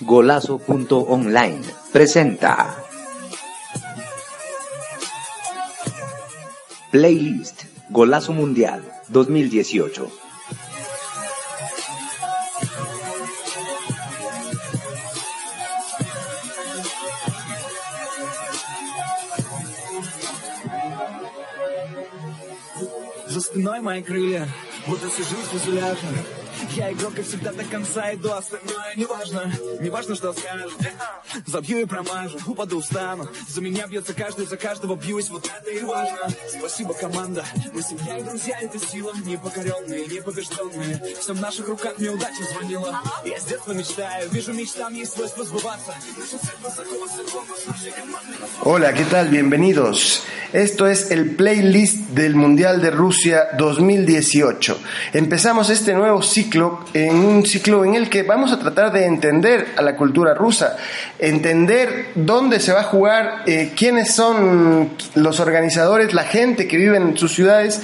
Golazo.online presenta Playlist Golazo Mundial 2018. За спиной мои крылья, будто сижу в фюзеляже. Я игрок, как всегда, до конца иду, остальное неважно. Неважно, что скажут. Забью и промажу, упаду, встану. За меня бьется каждый, за каждого бьюсь, вот это и важно. Спасибо, команда. Мы семья и друзья, это сила. Непокоренные, непобежденные. Все в наших руках, мне удача звонила. Я с детства мечтаю, вижу мечтам есть свойство сбываться. Hola, ¿qué tal? Bienvenidos. Esto es el playlist del Mundial de Rusia 2018. Empezamos este nuevo ciclo en un ciclo en el que vamos a tratar de entender a la cultura rusa, entender dónde se va a jugar, eh, quiénes son los organizadores, la gente que vive en sus ciudades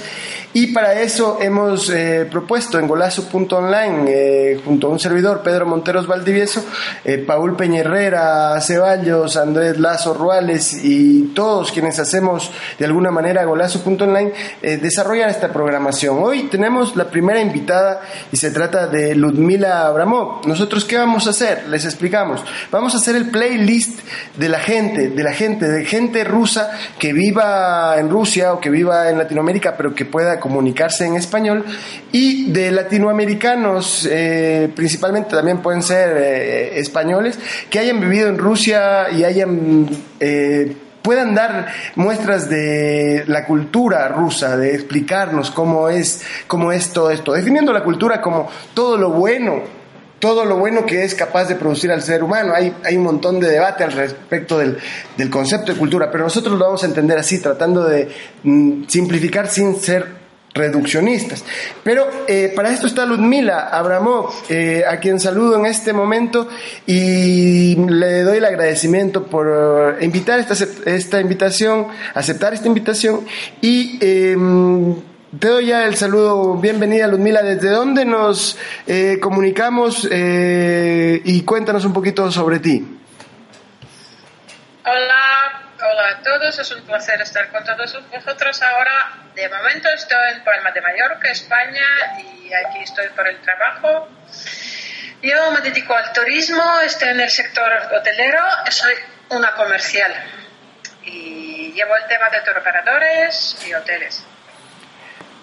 y para eso hemos eh, propuesto en golazo.online, eh, junto a un servidor, Pedro Monteros Valdivieso, eh, Paul Peñerrera, Ceballos, Andrés Lazo Ruales y todos quienes hacemos de alguna manera golazo.online, eh, desarrollar esta programación. Hoy tenemos la primera invitada y se trata de Ludmila Abramov. ¿Nosotros qué vamos a hacer? Les explicamos. Vamos a hacer el playlist de la gente, de la gente, de gente rusa que viva en Rusia o que viva en Latinoamérica, pero que pueda comunicarse en español y de latinoamericanos, eh, principalmente también pueden ser eh, españoles, que hayan vivido en Rusia y hayan... eh, puedan dar muestras de la cultura rusa, de explicarnos cómo es, cómo es todo esto, definiendo la cultura como todo lo bueno, todo lo bueno que es capaz de producir al ser humano. Hay, hay un montón de debate al respecto del, del concepto de cultura, pero nosotros lo vamos a entender así, tratando de mm, simplificar sin ser reduccionistas. Pero eh, para esto está Ludmila Abramov, eh, a quien saludo en este momento y le doy el agradecimiento por eh, invitar esta, esta invitación, aceptar esta invitación y eh, te doy ya el saludo, bienvenida Ludmila, ¿desde dónde nos eh, comunicamos y cuéntanos un poquito sobre ti? Hola, hola a todos, es un placer estar con todos vosotros ahora. De momento estoy en Palma de Mallorca, España, y aquí estoy por el trabajo. Yo me dedico al turismo, estoy en el sector hotelero, soy una comercial y llevo el tema de turoperadores y hoteles.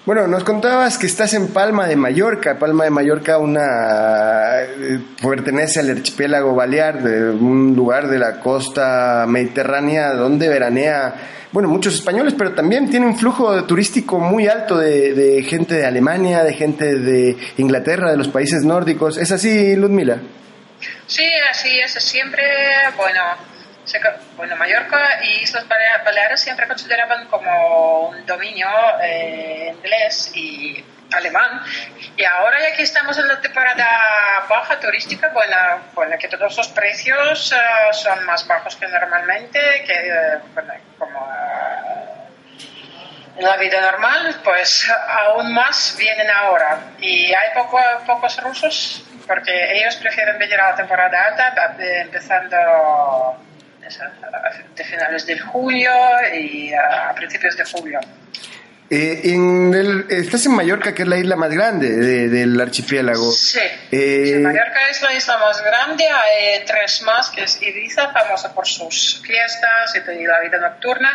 Bueno, nos contabas que estás en Palma de Mallorca. Palma de Mallorca una eh, pertenece al archipiélago Balear, de un lugar de la costa mediterránea donde veranea, bueno, muchos españoles, pero también tiene un flujo turístico muy alto de, de gente de Alemania, de gente de Inglaterra, de los países nórdicos. ¿Es así, Ludmila? Sí, así es, siempre, bueno, bueno, Mallorca y Islas Balea- Baleares siempre consideraban como un dominio eh, inglés y alemán. Y ahora ya que estamos en la temporada baja turística, bueno, bueno que todos los precios eh, son más bajos que normalmente, que eh, bueno, como eh, en la vida normal, pues aún más vienen ahora. Y hay poco, pocos rusos porque ellos prefieren venir a la temporada alta, empezando de finales de julio y a principios de julio. Eh, en el- estás en Mallorca, que es la isla más grande de- del archipiélago. Sí, Eh, sí, Mallorca es la isla más grande, hay tres más, que es Ibiza, famosa por sus fiestas y la vida nocturna.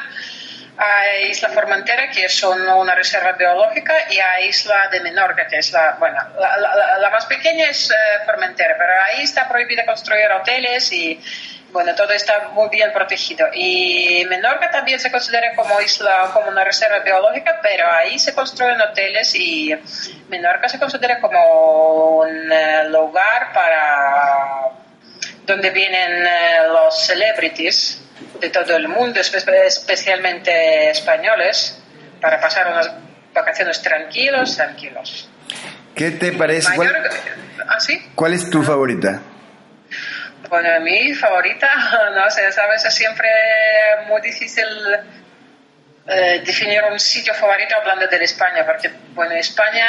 Hay Isla Formentera, que es un- una reserva biológica, y hay Isla de Menorca, que es la, bueno, la, la- la- la más pequeña es eh, Formentera, pero ahí está prohibido construir hoteles y, bueno, todo está muy bien protegido. Y Menorca también se considera como isla, como una reserva biológica, pero ahí se construyen hoteles y Menorca se considera como un eh, lugar para donde vienen eh, los celebrities de todo el mundo, espe- especialmente españoles, para pasar unas vacaciones tranquilos, tranquilos. ¿Qué te parece? ¿Cuál, ¿ah, sí? cuál es tu favorita? Bueno, mi favorita, no sé, es siempre muy difícil eh, definir un sitio favorito hablando de España, porque, bueno, España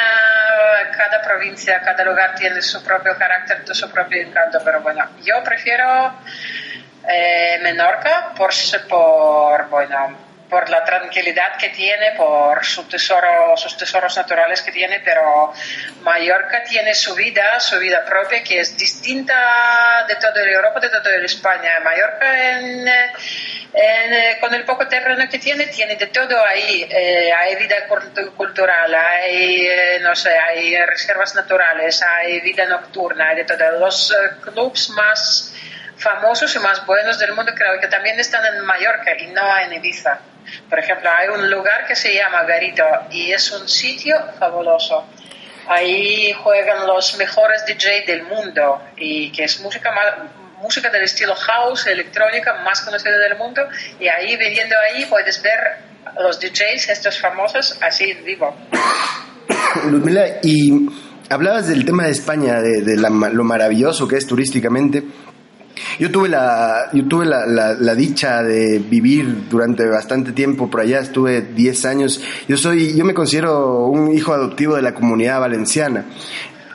cada provincia, cada lugar tiene su propio carácter, su propio encanto, pero bueno, yo prefiero eh, Menorca por, por, bueno, por la tranquilidad que tiene, por su tesoro, sus tesoros naturales que tiene, pero Mallorca tiene su vida, su vida propia, que es distinta de toda Europa, de toda España. Mallorca, en, en, con el poco terreno que tiene, tiene de todo ahí. Eh, hay vida cultural, hay, eh, no sé, hay reservas naturales, hay vida nocturna, hay de todo. Los uh, clubs más famosos y más buenos del mundo creo que también están en Mallorca y no en Ibiza. Por ejemplo, hay un lugar que se llama Garito y es un sitio fabuloso. Ahí juegan los mejores DJ del mundo y que es música música del estilo house, electrónica más conocida del mundo y ahí viviendo ahí puedes ver los DJs estos famosos así vivo. Ludmila, y hablabas del tema de España, de, lo maravilloso que es turísticamente. Yo tuve la, yo tuve la, la, dicha de vivir durante bastante tiempo por allá, estuve 10 años. Yo soy, yo me considero un hijo adoptivo de la comunidad valenciana.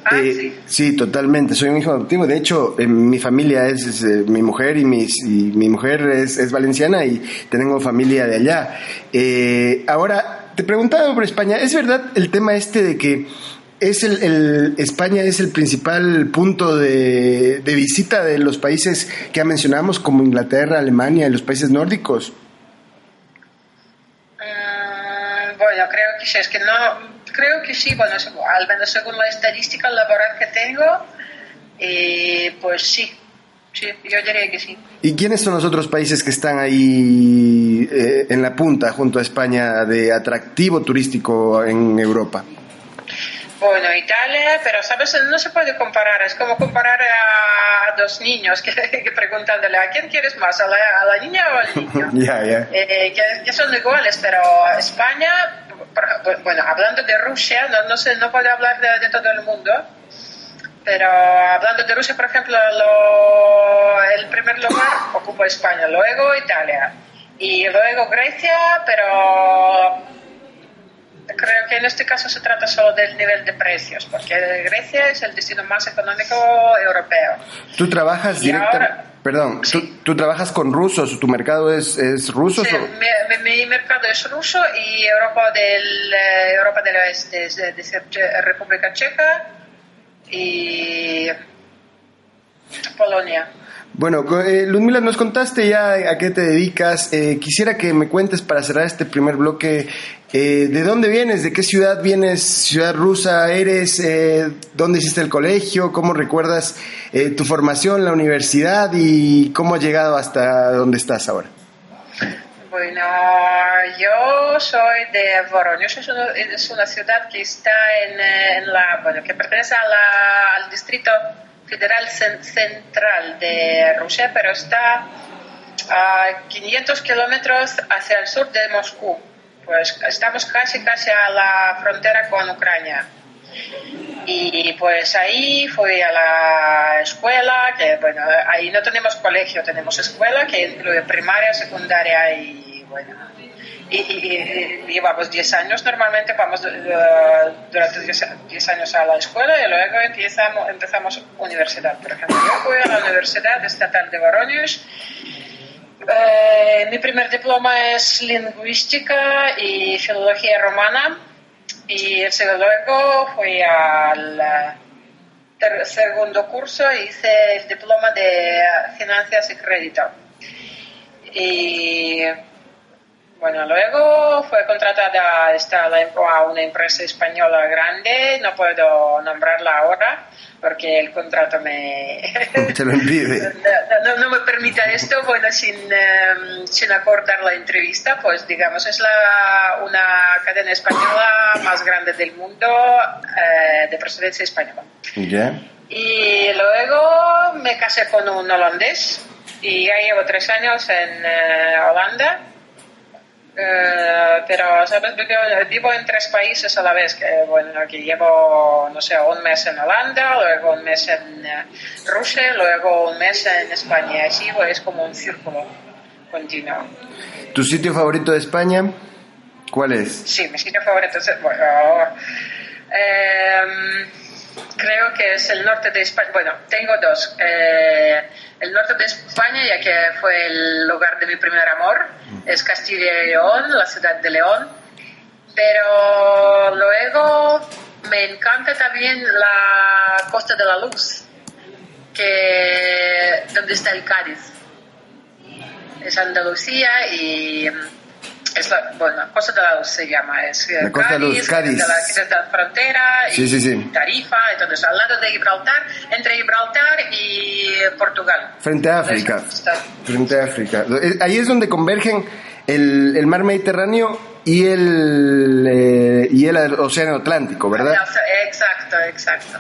Ah, eh, sí. totalmente. Soy un hijo adoptivo. De hecho, mi familia es, eh, mi mujer y, mis, y mi mujer es, es, valenciana y tengo familia de allá. Eh, ahora, te preguntaba por España. ¿Es verdad el tema este de que es el, España es el principal punto de, visita de los países que ya mencionamos, como Inglaterra, Alemania y los países nórdicos. Mm, bueno, creo que sí, es que no, creo que sí, bueno, al menos según la estadística laboral que tengo, eh, pues sí, sí, yo diría que sí. ¿Y quiénes son los otros países que están ahí eh, en la punta junto a España de atractivo turístico en Europa? Bueno, Italia, pero sabes, no se puede comparar, es como comparar a dos niños que, que preguntándole a quién quieres más, a la, niña o al niño. Eh, que, son iguales, pero España, bueno, hablando de Rusia, no, no, sé, no puedo hablar de, todo el mundo, pero hablando de Rusia, por ejemplo, el primer lugar ocupa España, luego Italia y luego Grecia, pero Creo que en este caso se trata solo del nivel de precios, porque Grecia es el destino más económico europeo. ¿Tú trabajas directamente? Perdón, ¿tú, trabajas con rusos? ¿Tu mercado es, es ruso? Sí, mi, mercado es ruso y Europa del, eh, Europa del Oeste, es de República Checa y Polonia. Bueno, eh, Ludmila, nos contaste ya a qué te dedicas. Eh, quisiera que me cuentes para cerrar este primer bloque, eh, ¿de dónde vienes? ¿De qué ciudad vienes? ¿Ciudad rusa eres? Eh, ¿Dónde hiciste el colegio? ¿Cómo recuerdas eh, tu formación, la universidad y cómo has llegado hasta donde estás ahora? Bueno, yo soy de Voronezh, es una, ciudad que está en, en la, bueno, que pertenece a la, al distrito Federal Central de Rusia, pero está a 500 kilómetros hacia el sur de Moscú. Pues estamos casi, casi a la frontera con Ucrania. Y pues ahí fui a la escuela, que bueno, ahí no tenemos colegio, tenemos escuela que incluye primaria, secundaria y bueno, y, llevamos 10 años, normalmente vamos uh, durante 10 años a la escuela y luego empezamos, empezamos universidad. Por ejemplo, yo fui a la Universidad Estatal de Voronezh. Eh, mi primer diploma es lingüística y filología romana y luego fui al segundo curso y hice el diploma de finanzas y crédito. Y bueno, luego fue contratada esta, a una empresa española grande, no puedo nombrarla ahora porque el contrato me... Te lo impide. no, me permite esto, bueno, sin, em, sin acortar la entrevista, pues digamos, es la, una cadena española más grande del mundo eh, de procedencia española. Y luego me casé con un holandés y ya llevo tres años en eh, Holanda eh, pero, ¿sabes? vivo en tres países a la vez, que, bueno, aquí llevo, no sé, un mes en Holanda, luego un mes en eh, Rusia, luego un mes en España. Así pues, es como un círculo continuo. ¿Tu sitio favorito de España? ¿Cuál es? Sí, mi sitio favorito es, bueno, Eh, creo que es el norte de España. Bueno, tengo dos. Eh, el norte de España, ya que fue el lugar de mi primer amor, es Castilla y León, la ciudad de León. Pero luego me encanta también la Costa de la Luz, que donde está el Cádiz. Es Andalucía y es la, bueno, Costa de la Luz se llama, es La Costa de la Luz, Cádiz. De la, la frontera Sí, y sí, sí. Tarifa, entonces al lado de Gibraltar, entre Gibraltar y Portugal. Frente a África. Entonces, Frente a África. Eh, Ahí es donde convergen el, el mar Mediterráneo y el, eh, y el Océano Atlántico, ¿verdad? Exacto, exacto.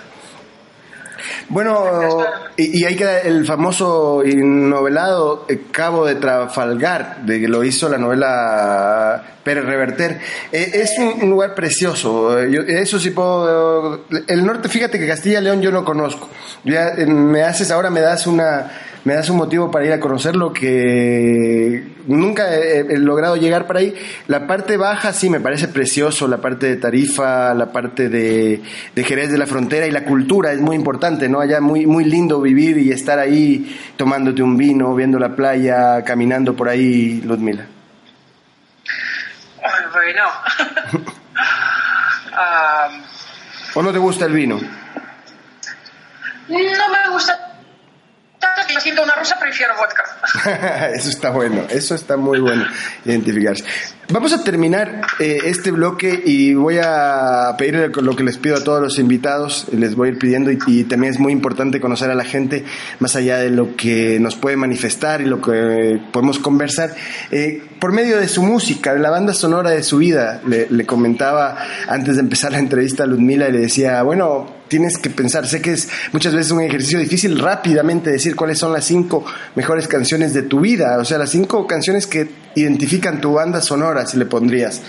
Bueno, y, y ahí queda el famoso y novelado eh, Cabo de Trafalgar, de que lo hizo la novela Pérez Reverter. Eh, es un, lugar precioso. eh, eso sí puedo. El norte, fíjate que Castilla y León yo no conozco. Ya me haces ahora, me das una. Me das un motivo para ir a conocerlo que nunca he, he logrado llegar para ahí. La parte baja sí me parece precioso, la parte de Tarifa, la parte de, de Jerez de la Frontera y la cultura es muy importante, ¿no? Allá muy, muy lindo vivir y estar ahí tomándote un vino, viendo la playa, caminando por ahí, Ludmila. Bueno. Ah, ¿O no te gusta el vino? no me gusta que siento una rusa, prefiero vodka. eso está bueno, eso está muy bueno identificarse. Vamos a terminar eh, este bloque y voy a pedir lo que les pido a todos los invitados, les voy a ir pidiendo y, y también es muy importante conocer a la gente más allá de lo que nos puede manifestar y lo que podemos conversar. Eh, por medio de su música, de la banda sonora de su vida, le, le comentaba antes de empezar la entrevista a Ludmila y le decía, bueno, tienes que pensar, sé que es muchas veces un ejercicio difícil rápidamente decir cuáles son las cinco mejores canciones de tu vida, o sea, las cinco canciones que identifican tu banda sonora, si le pondrías.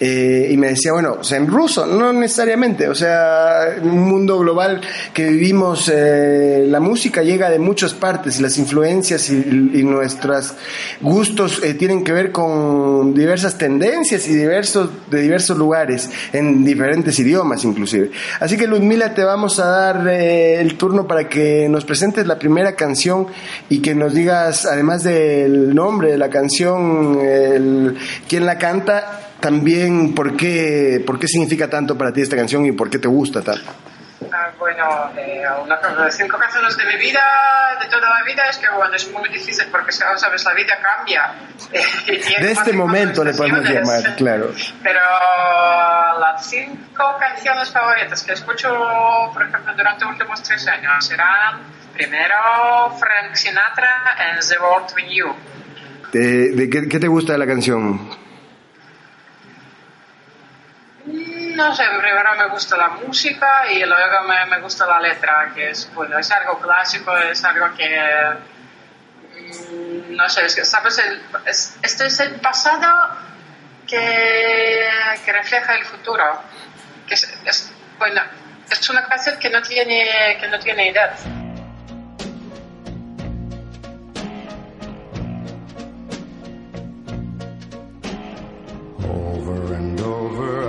Eh, y me decía, bueno, o sea, en ruso, no necesariamente, o sea, en un mundo global que vivimos, eh, la música llega de muchas partes las influencias y, y nuestros gustos eh, tienen que ver con diversas tendencias y diversos, de diversos lugares, en diferentes idiomas inclusive. Así que Ludmila, te vamos a dar eh, el turno para que nos presentes la primera canción y que nos digas, además del nombre de la canción, el, quién la canta, también por qué, por qué significa tanto para ti esta canción y por qué te gusta tanto. Ah, bueno, eh, una las cinco canciones de mi vida, de toda la vida, es que bueno, es muy difícil porque, sabes, la vida cambia. De este momento le podemos llamar, claro. Pero las cinco canciones favoritas que escucho, por ejemplo, durante los últimos tres años serán, primero, Frank Sinatra en The World With You. ¿De, de qué, qué te gusta de la canción? No sé, primero me gusta la música y luego me, me gusta la letra, que es, bueno, es algo clásico, es algo que, mm, no sé, es que, ¿sabes? El, es, esto es el pasado que, que refleja el futuro. Que es, es- bueno, es una canción que no tiene, que no tiene edad.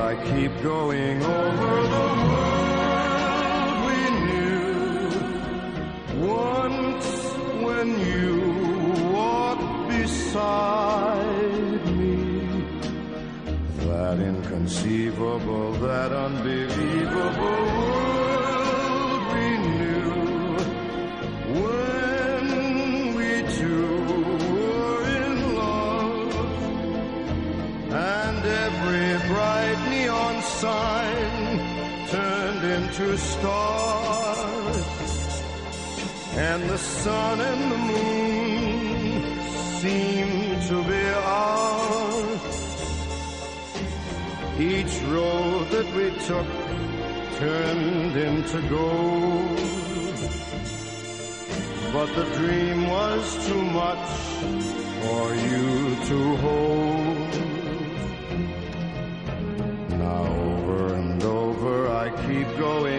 I keep going over the world we knew. Once when you walked beside me, that inconceivable, that unbelievable bright neon sign turned into stars, and the sun and the moon seemed to be ours. Each road that we took turned into gold. But the dream was too much for you to hold. Over and over. I keep going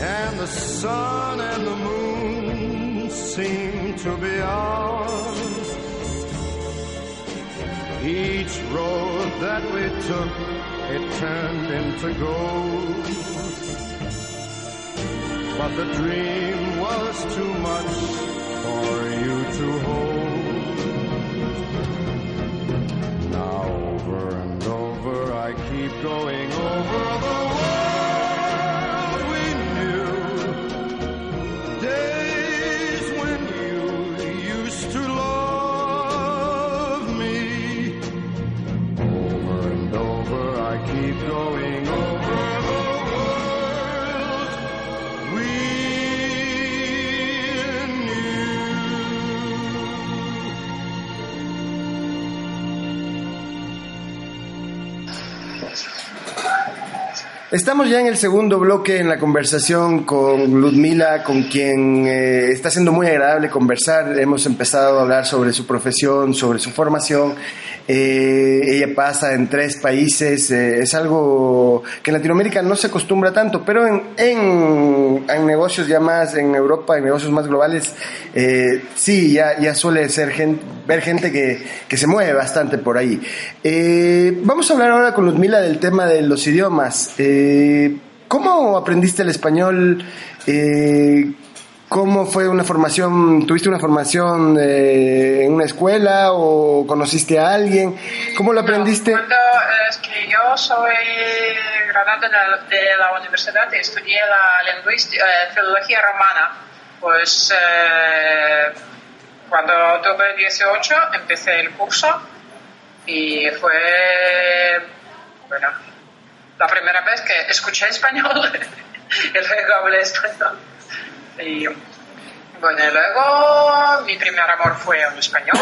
and the sun and the moon seemed to be ours. Each road that we took, it turned into gold. But the dream was too much for you to hold. Keep going over the Estamos ya en el segundo bloque en la conversación con Ludmila, con quien eh, está siendo muy agradable conversar. Hemos empezado a hablar sobre su profesión, sobre su formación. Eh, ella pasa en tres países. eh, es algo que en Latinoamérica no se acostumbra tanto, pero en, en, negocios ya más, en Europa, en negocios más globales, sí, ya, ya suele ser gente, ver gente que, que se mueve bastante por ahí. Vamos a hablar ahora con Ludmila del tema de los idiomas. ¿Cómo aprendiste el español? Eh, ¿Cómo fue una formación? ¿Tuviste una formación eh, en una escuela o conociste a alguien? ¿Cómo lo aprendiste? No, cuando, eh, es que yo soy graduada de, la- de la universidad y estudié la lingüística, eh, filología romana. Pues eh, cuando tuve 18 empecé el curso y fue, bueno, la primera vez que escuché español y luego hablé español. Y bueno, y luego mi primer amor fue en español.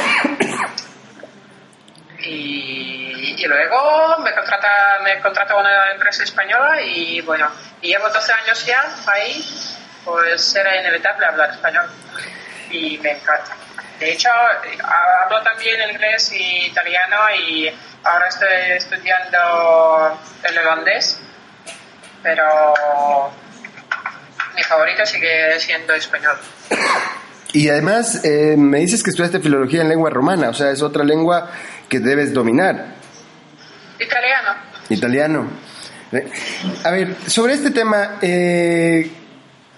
Y, y luego me contrata, me contrata una empresa española y bueno, y llevo 12 años ya ahí, pues era inevitable hablar español y me encanta. De hecho, hablo también inglés y italiano y ahora estoy estudiando el holandés, pero mi favorito sigue siendo español. Y además eh, me dices que estudiaste filología en lengua romana, o sea, es otra lengua que debes dominar. Italiano. Italiano. A ver, sobre este tema eh,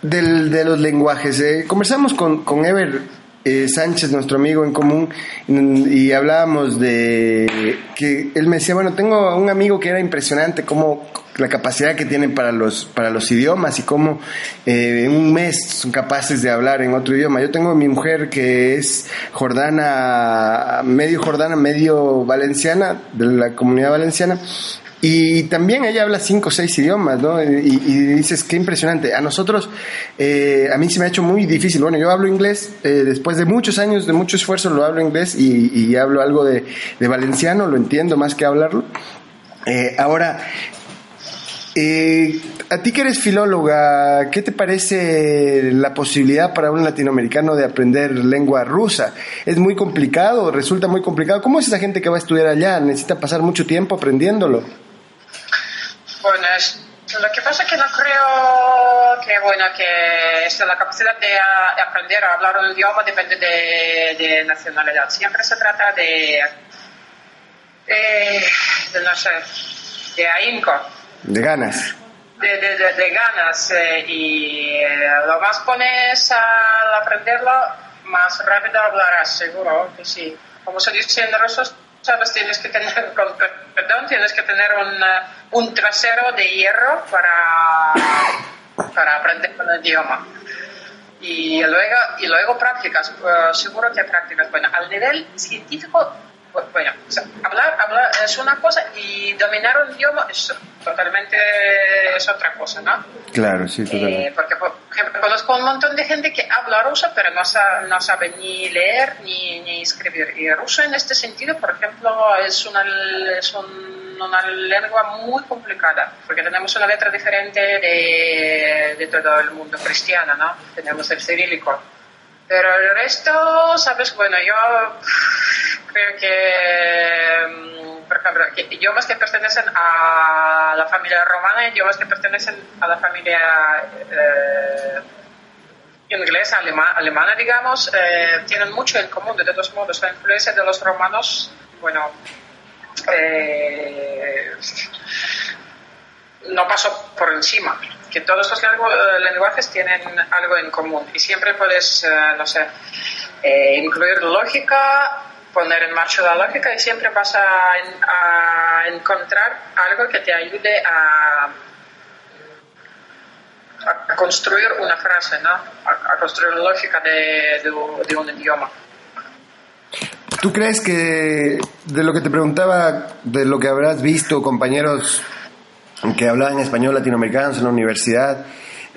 del- de los lenguajes, eh, conversamos con, con Ever eh, Sánchez, nuestro amigo en común, y hablábamos de que él me decía, bueno, tengo un amigo que era impresionante cómo la capacidad que tienen para los, para los idiomas y cómo eh, en un mes son capaces de hablar en otro idioma. Yo tengo a mi mujer que es jordana, medio jordana, medio valenciana, de la comunidad valenciana, y también ella habla cinco o seis idiomas, ¿no? Y, dices, qué impresionante. A nosotros, eh, a mí se me ha hecho muy difícil. Bueno, yo hablo inglés, eh, después de muchos años, de mucho esfuerzo, lo hablo inglés y, hablo algo de, de valenciano, lo entiendo más que hablarlo. Eh, ahora, eh, a ti que eres filóloga, ¿qué te parece la posibilidad para un latinoamericano de aprender lengua rusa? ¿Es muy complicado? ¿Resulta muy complicado? ¿Cómo es esa gente que va a estudiar allá? ¿Necesita pasar mucho tiempo aprendiéndolo? Bueno, es- lo que pasa es que no creo que, bueno, que es la capacidad de a- de aprender a hablar un idioma depende de, de nacionalidad. Siempre se trata de, eh, de no sé, de ahínco, De ganas. de, de, de- de ganas. eh, y eh, lo más pones al aprenderlo, más rápido hablarás, seguro que sí. Como se dice en ruso, sabes, tienes que tener, con per- perdón, tienes que tener un, eh, un trasero de hierro para, para aprender con el idioma. Y luego, y luego prácticas, eh, seguro que prácticas. Bueno, al nivel científico, bueno, o sea, hablar, hablar es una cosa y dominar un idioma es totalmente es otra cosa, ¿no? Claro, sí, Eh, porque, por ejemplo, conozco un montón de gente que habla ruso, pero no, sa- no sabe ni leer ni, ni escribir. Y ruso en este sentido, por ejemplo, es una, es un- una lengua muy complicada, porque tenemos una letra diferente de, de todo el mundo cristiano, ¿no? Tenemos el cirílico. Pero el resto, ¿sabes? Bueno, yo creo que, mm, por ejemplo, idiomas que pertenecen a la familia romana, idiomas que pertenecen a la familia eh, inglesa, alema- alemana, digamos, eh, tienen mucho en común. De todos modos, la influencia de los romanos, bueno, eh, no pasó por encima. Que todos los eh, lenguajes tienen algo en común y siempre puedes, eh, no sé, eh, incluir lógica, poner en marcha la lógica y siempre vas a, en- a encontrar algo que te ayude a, construir una frase, ¿no? A, construir lógica de un- de un idioma. ¿Tú crees que de lo que te preguntaba, de lo que habrás visto, compañeros que hablaban español latinoamericanos en la universidad,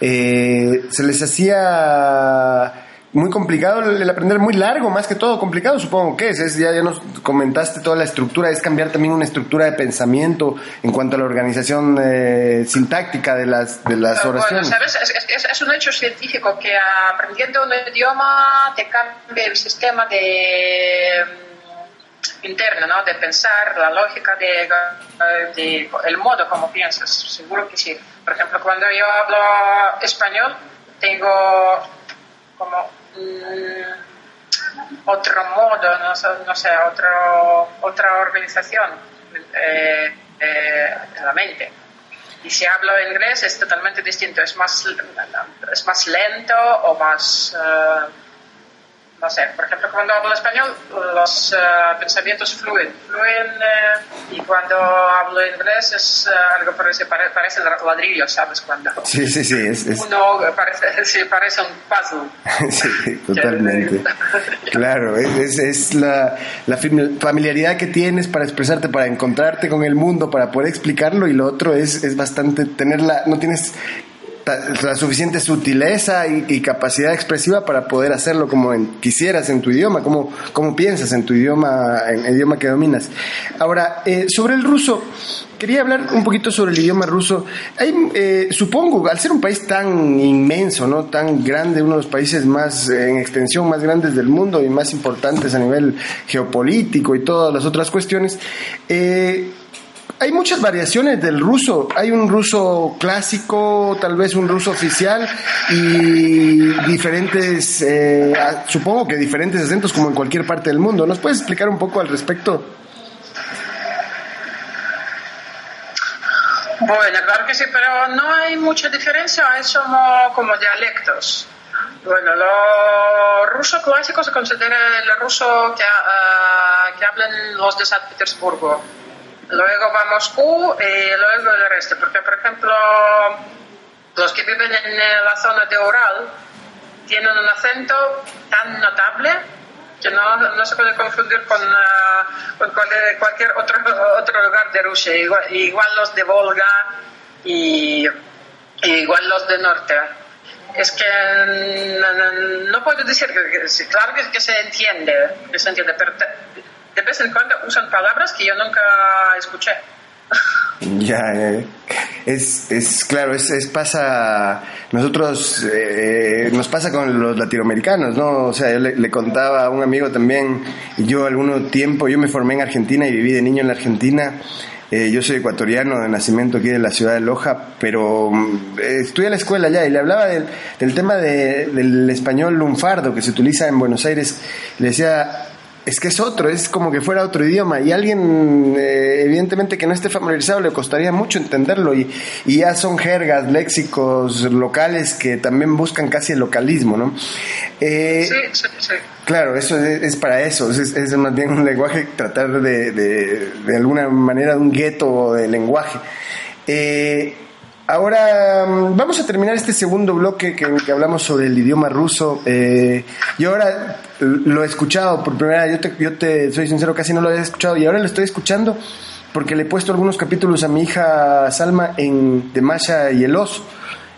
eh, se les hacía muy complicado el aprender, muy largo, más que todo complicado, supongo que es. es ya, ya nos comentaste toda la estructura, es cambiar también una estructura de pensamiento en cuanto a la organización eh, sintáctica de las, de las Bueno, oraciones. ¿sabes? Es, es- un hecho científico que aprendiendo un idioma te cambia el sistema de interno, ¿no? De pensar, la lógica, de, de- el modo como piensas. Seguro que sí. Por ejemplo, cuando yo hablo español, tengo como mm, otro modo, no sé, otro, otra organización eh, eh, en la mente. Y si hablo inglés es totalmente distinto, es más, es más lento o más, eh, no sé, por ejemplo, cuando hablo español los eh, pensamientos fluyen, fluyen eh, y cuando hablo inglés es eh, algo parece, pare- parecen ladrillos, ¿sabes? Cuando Sí, sí, sí, es, es- uno parece, sí, parece un puzzle. Sí, totalmente. Claro, es, es- la, la fam- familiaridad que tienes para expresarte, para encontrarte con el mundo, para poder explicarlo y lo otro es, es bastante tenerla, no tienes la suficiente sutileza y, capacidad expresiva para poder hacerlo como quisieras en tu idioma, como, como piensas en tu idioma, en el idioma que dominas. Ahora, eh, sobre el ruso, quería hablar un poquito sobre el idioma ruso. Eh, supongo, al ser un país tan inmenso, ¿no? tan grande, uno de los países más eh, en extensión más grandes del mundo y más importantes a nivel geopolítico y todas las otras cuestiones, eh, hay muchas variaciones del ruso. Hay un ruso clásico, tal vez un ruso oficial y diferentes, eh, supongo que diferentes acentos como en cualquier parte del mundo. ¿Nos puedes explicar un poco al respecto? Bueno, claro que sí, pero no hay mucha diferencia, es como, dialectos. Bueno, lo ruso clásico se considera el ruso que, ah, que hablan los de San Petersburgo. Luego va Moscú y luego el resto, porque por ejemplo, los que viven en eh, la zona de Ural tienen un acento tan notable que no, no se puede confundir con, ah, con cualquier, cualquier otro, otro lugar de Rusia. Igual, igual los de Volga y, igual los de Norte. Es que mm, no, puedo decir que, claro que, que se entiende, que se entiende, pero de, vez en cuando usan palabras que yo nunca escuché. Ya. Es, es claro, es, es pasa, nosotros, eh, nos pasa con los latinoamericanos, ¿no? O sea, yo le, le contaba a un amigo también, yo algún tiempo, yo me formé en Argentina y viví de niño en la Argentina, eh, yo soy ecuatoriano de nacimiento aquí de la ciudad de Loja, pero mm, estudié a la escuela allá y le hablaba del, del tema de- del español lunfardo que se utiliza en Buenos Aires, le decía, es que es otro, es como que fuera otro idioma y alguien eh, evidentemente que no esté familiarizado le costaría mucho entenderlo y, y ya son jergas, léxicos locales que también buscan casi el localismo, ¿no? Eh, Sí, sí, sí. Claro, eso es, es para eso, es, es más bien un lenguaje, tratar de, de, de alguna manera un gueto de lenguaje. Eh, ahora mm, vamos a terminar este segundo bloque que, que hablamos sobre el idioma ruso. Eh, yo ahora lo he escuchado por primera vez, yo te, yo te soy sincero, casi no lo había escuchado y ahora lo estoy escuchando porque le he puesto algunos capítulos a mi hija Salma en de Masha y el oso.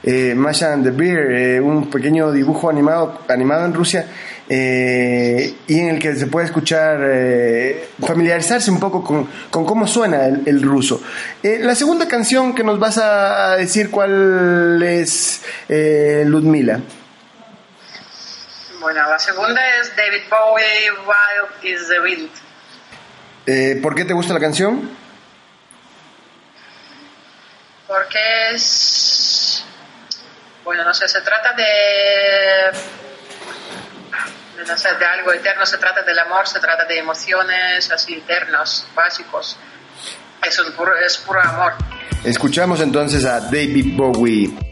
Eh, Masha and the Bear, eh, un pequeño dibujo animado, animado en Rusia eh, y en el que se puede escuchar, eh, familiarizarse un poco con, con cómo suena el, el ruso. Eh, la segunda canción que nos vas a decir cuál es, Ludmila. Bueno, la segunda es David Bowie, Wild is the Wind. ¿Por qué te gusta la canción? Porque es. Bueno, no sé, se trata de. No sé, de algo eterno, se trata del amor, se trata de emociones así eternos, básicos. Es, un puro, es puro amor. Escuchamos entonces a David Bowie.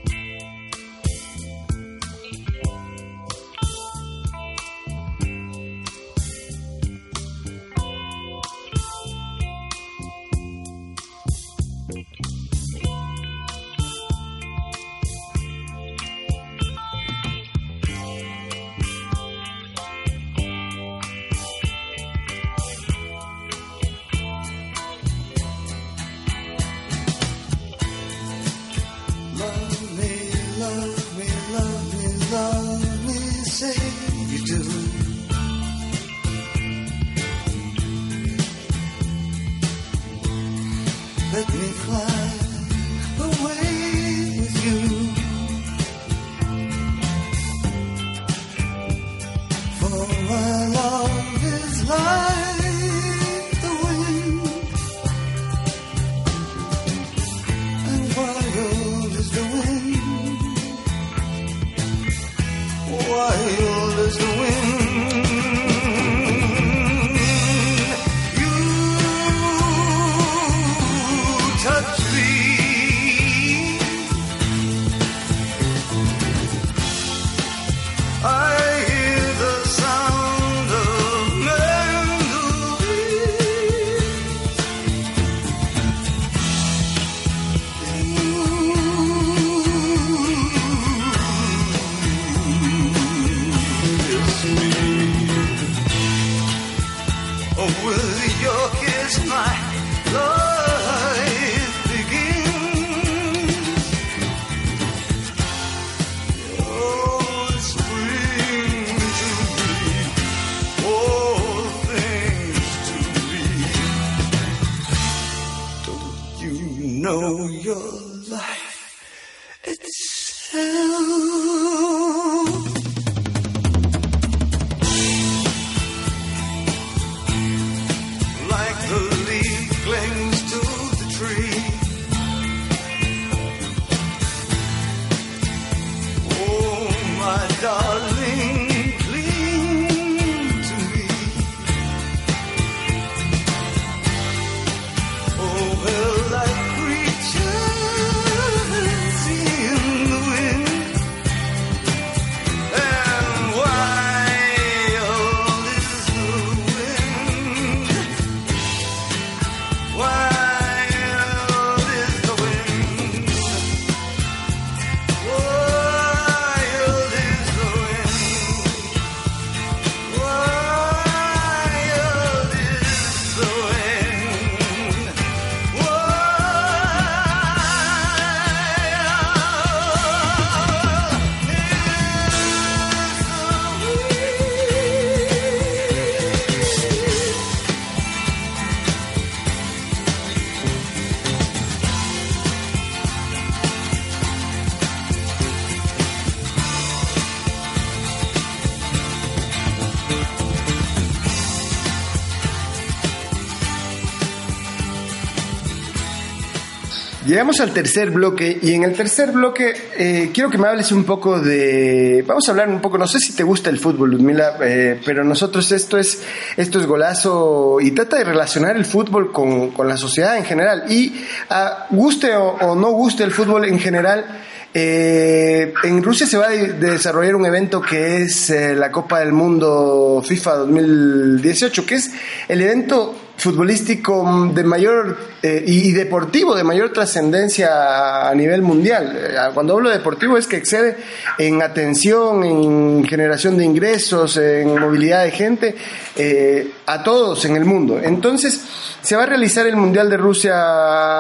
Llegamos al tercer bloque y en el tercer bloque eh, quiero que me hables un poco de... Vamos a hablar un poco, no sé si te gusta el fútbol, Ludmila, eh, pero nosotros esto es, esto es golazo y trata de relacionar el fútbol con, con la sociedad en general. Y ah, guste o, no guste el fútbol en general, eh, en Rusia se va a de- desarrollar un evento que es la Copa del Mundo FIFA 2018, que es el evento futbolístico de mayor eh, y deportivo de mayor trascendencia a nivel mundial. Eh, Cuando hablo de deportivo es que excede en atención, en generación de ingresos, en movilidad de gente, eh, a todos en el mundo. Entonces, se va a realizar el Mundial de Rusia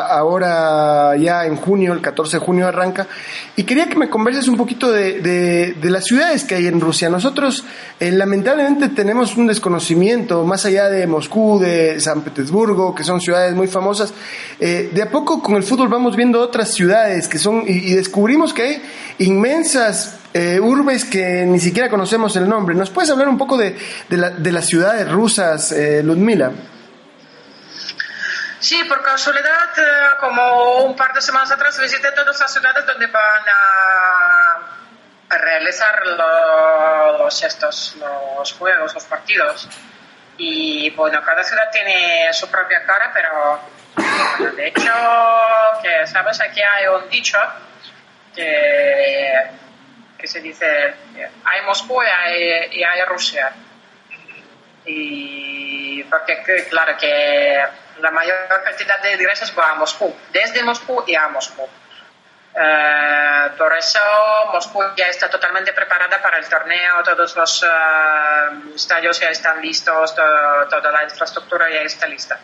ahora ya en junio, el 14 de junio arranca, y quería que me converses un poquito de, de- las ciudades que hay en Rusia. Nosotros eh, lamentablemente tenemos un desconocimiento, más allá de Moscú, de San Petersburgo, que son ciudades muy famosas, eh, de a poco con el fútbol vamos viendo otras ciudades que son, y, y descubrimos que hay inmensas eh, urbes que ni siquiera conocemos el nombre. ¿Nos puedes hablar un poco de, de, la- de las ciudades rusas, eh, Ludmila? Sí, por casualidad, eh, como un par de semanas atrás visité todas las ciudades donde van a, realizar lo- los, estos, los juegos, los partidos. Y bueno, cada ciudad tiene su propia cara, pero bueno, de hecho, que sabes, aquí hay un dicho que, que se dice, hay Moscú y hay, y hay Rusia. Y porque, que- claro, que la mayor cantidad de ingresos va a Moscú, desde Moscú y a Moscú. Eh, por eso Moscú ya está totalmente preparada para el torneo, todos los eh, estadios ya están listos, to- toda la infraestructura ya está lista.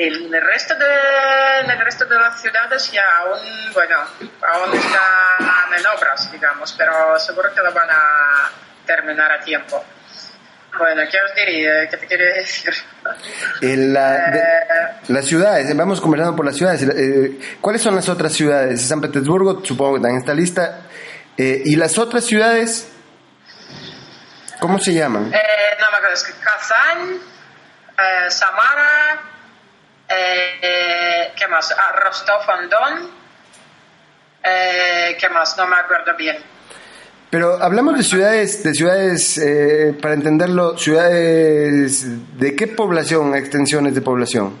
En el resto de, en el resto de las ciudades ya aún, bueno, aún están en obras, digamos, pero seguro que lo van a terminar a tiempo. Bueno, ¿qué os diría? ¿Qué te quería decir? En la- de- Eh, las ciudades, vamos conversando por las ciudades. eh, ¿Cuáles son las otras ciudades? San Petersburgo, supongo que están en esta lista. Eh, ¿Y las otras ciudades? ¿Cómo se llaman? Eh, no me acuerdo, es que Kazán, eh, Samara, eh, ¿qué más? Ah, Rostov-on-Don, eh, ¿qué más? No me acuerdo bien. Pero hablamos de ciudades, de ciudades, eh, para entenderlo, ciudades de qué población, extensiones de población.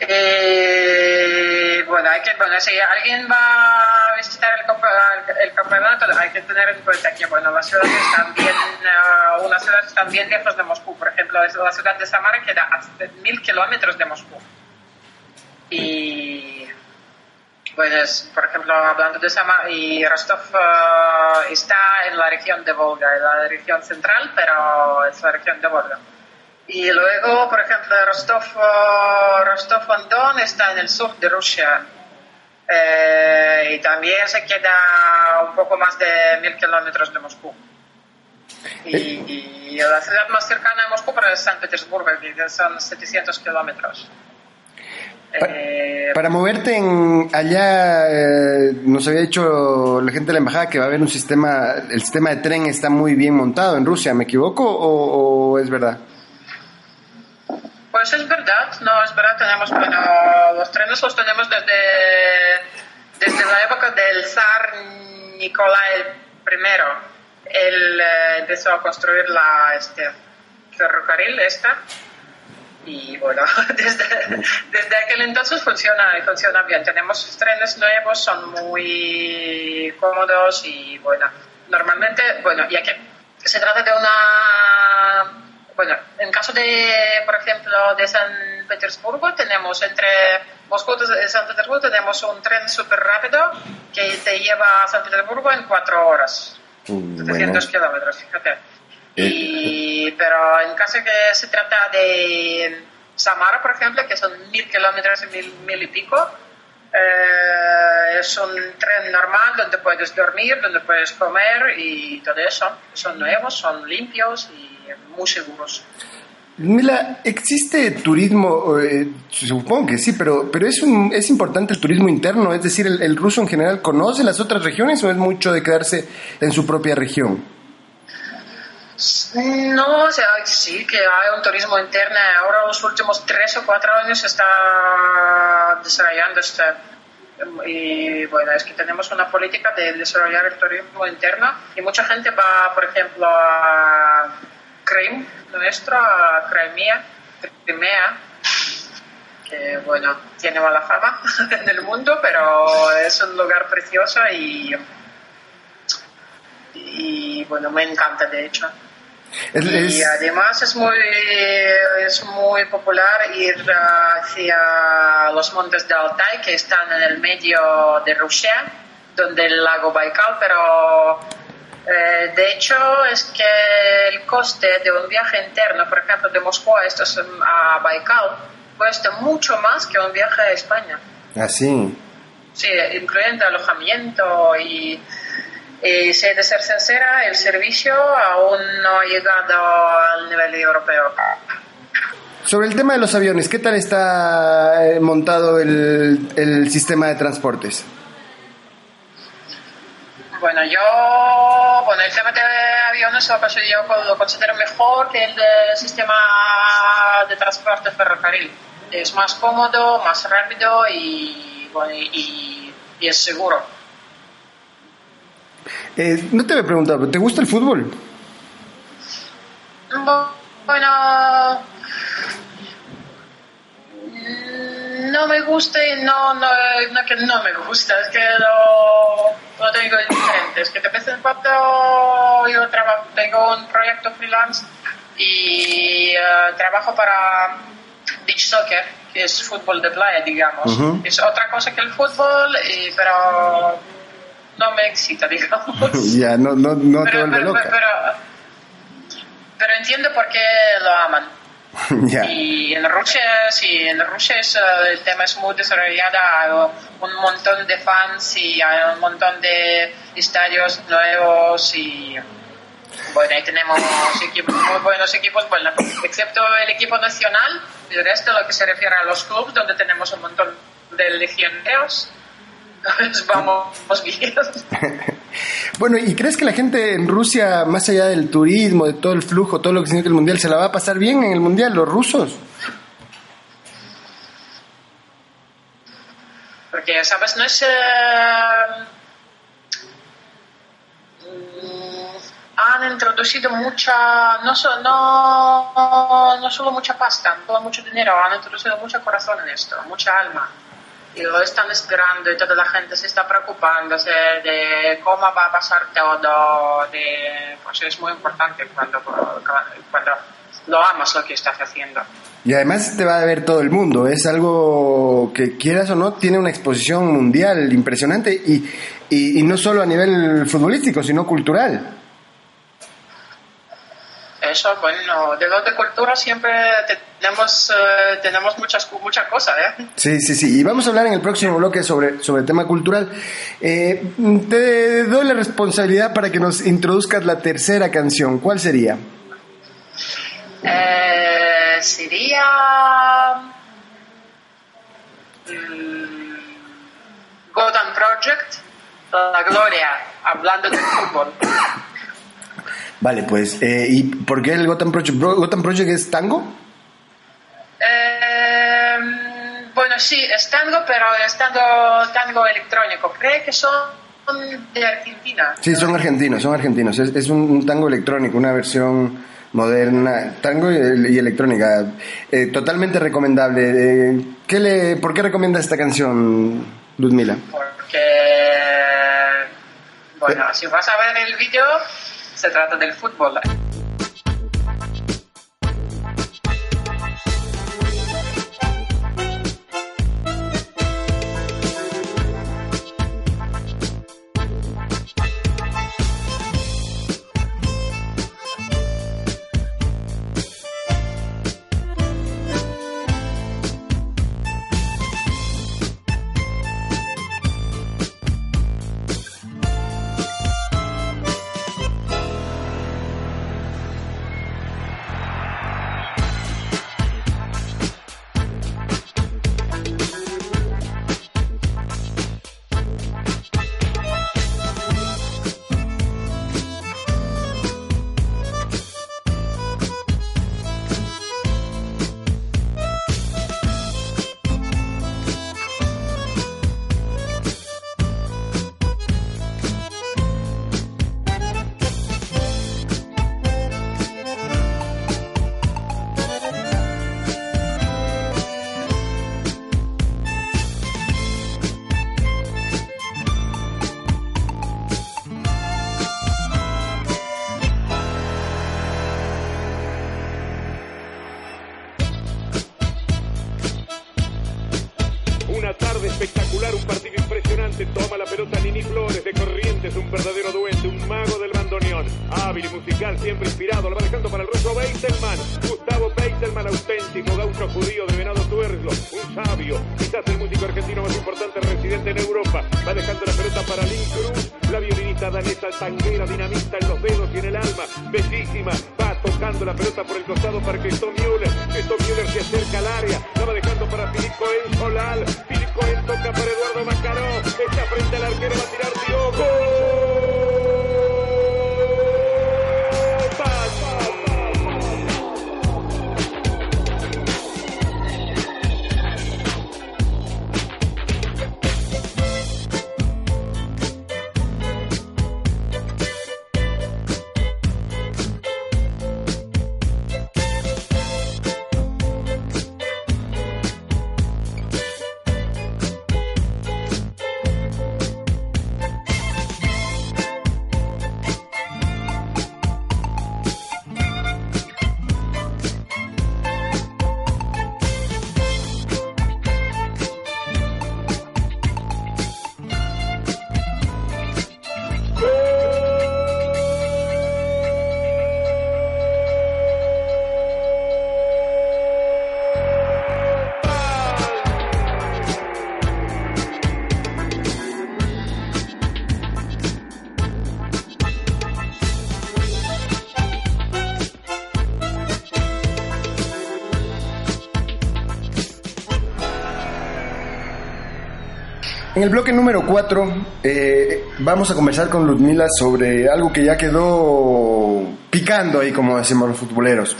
Eh, bueno, hay que, bueno, si alguien va a visitar el, campe- el campeonato, hay que tener en cuenta que, bueno, las ciudades están bien, eh, unas ciudades están lejos de Moscú. Por ejemplo, la ciudad de Samara queda a mil kilómetros de Moscú. Y, bueno, es, por ejemplo, hablando de Samara, y Rostov eh, está en la región de Volga, en la región central, pero es la región de Volga. Y luego, por ejemplo, Rostov, eh, Rostov-on-Don está en el sur de Rusia. Eh, y también se queda un poco más de mil kilómetros de Moscú. Y, y la ciudad más cercana a Moscú es San Petersburgo, que son 700 kilómetros. Eh, Para moverte en allá, eh, nos había dicho la gente de la embajada que va a haber un sistema, el sistema de tren está muy bien montado en Rusia, ¿me equivoco o, o es verdad? Pues es verdad, no, es verdad, tenemos, bueno, los trenes los tenemos desde, desde la época del zar Nicolai I. Él eh, empezó a construir la este, ferrocarril esta y bueno, desde, desde aquel entonces funciona funciona bien. Tenemos trenes nuevos, son muy cómodos y bueno, normalmente, bueno, ya que se trata de una bueno, en caso de, por ejemplo, de San Petersburgo, tenemos entre Moscú y San Petersburgo tenemos un tren súper rápido que te lleva a San Petersburgo en cuatro horas, Mm, 700 kilómetros, fíjate. Y, pero en caso que se trata de Samara, por ejemplo, que son mil kilómetros y mil, mil y pico, eh, es un tren normal donde puedes dormir, donde puedes comer y todo eso. Son nuevos, son limpios y muy seguros. Mila, ¿existe turismo? eh, supongo que sí, pero, pero es, un, es importante el turismo interno, es decir, el, el ruso en general conoce las otras regiones o es mucho de quedarse en su propia región? No, o sea, sí que hay un turismo interno. Ahora los últimos tres o cuatro años se está desarrollando este. Y bueno, es que tenemos una política de desarrollar el turismo interno y mucha gente va, por ejemplo, a Krim, nuestro, a Crimea, Crimea, que bueno, tiene mala fama en el mundo, pero es un lugar precioso y, y bueno, me encanta de hecho. Es- Y es- además es muy, es muy popular ir hacia los montes de Altai, que están en el medio de Rusia, donde el lago Baikal, pero eh, de hecho es que el coste de un viaje interno, por ejemplo, de Moscú a, estos, a Baikal, cuesta mucho más que un viaje a España. Así. Sí, incluyendo alojamiento y, y si he de ser sincera, el servicio aún no ha llegado al nivel europeo. Sobre el tema de los aviones, ¿qué tal está eh, montado el, el sistema de transportes? Bueno, yo, bueno, el tema de aviones lo, yo lo considero mejor que el del sistema de transporte ferrocarril. Es más cómodo, más rápido y, bueno, y, y es seguro. Eh, no te había preguntado, ¿pero ¿te gusta el fútbol? Bu- Bueno, no me gusta y no, no, no que no me gusta, es que lo, lo tengo diferente. Es que de vez en cuando yo trabajo, tengo un proyecto freelance y eh, trabajo para beach soccer, que es fútbol de playa, digamos. Es otra cosa que el fútbol, y- pero no me excita, digamos. ya, no, no, no te pero, vuelve pero, loca. pero- pero entiendo por qué lo aman. Y en Rusia, sí, en Rusia es, eh, el tema es muy desarrollado, hay un montón de fans y hay un montón de estadios nuevos y bueno, ahí tenemos equipos, muy buenos equipos, bueno, excepto el equipo nacional, el resto lo que se refiere a los clubes donde tenemos un montón de legionarios, pues vamos bien. Bueno, ¿y crees que la gente en Rusia, más allá del turismo, de todo el flujo, todo lo que significa el mundial, se la va a pasar bien en el mundial, los rusos? Porque, ¿sabes? No es... eh, mm, han introducido mucha... No, so- no, no solo mucha pasta, no solo mucho dinero, han introducido mucho corazón en esto, mucha alma. Y lo están esperando y toda la gente se está preocupándose de cómo va a pasar todo. De, pues es muy importante cuando, cuando lo amas lo que estás haciendo. Y además te va a ver todo el mundo, es algo que quieras o no, tiene una exposición mundial impresionante y, y, y no solo a nivel futbolístico, sino cultural. Eso, bueno, de lo de cultura siempre tenemos, eh, tenemos muchas, muchas cosas, ¿eh? Sí, sí, sí. Y vamos a hablar en el próximo bloque sobre, sobre el tema cultural. Eh, te doy la responsabilidad para que nos introduzcas la tercera canción. ¿Cuál sería? Eh, sería... mm, Gotham Project, La Gloria, hablando del fútbol. Vale, pues, eh, ¿y por qué el Gotham Project? ¿Gotham Project es tango? Eh, bueno, sí, es tango, pero es tango, tango electrónico. Creo que son de Argentina. Sí, son argentinos, son argentinos. Es, es un, tango electrónico, una versión moderna, tango y, y electrónica. Eh, totalmente recomendable. Eh, ¿qué le, ¿Por qué recomiendas esta canción, Ludmila? porque bueno, si vas a ver el vídeo, se trata del fútbol. El bloque número 4 vamos a conversar con Ludmila sobre algo que ya quedó picando ahí, como decimos los futboleros.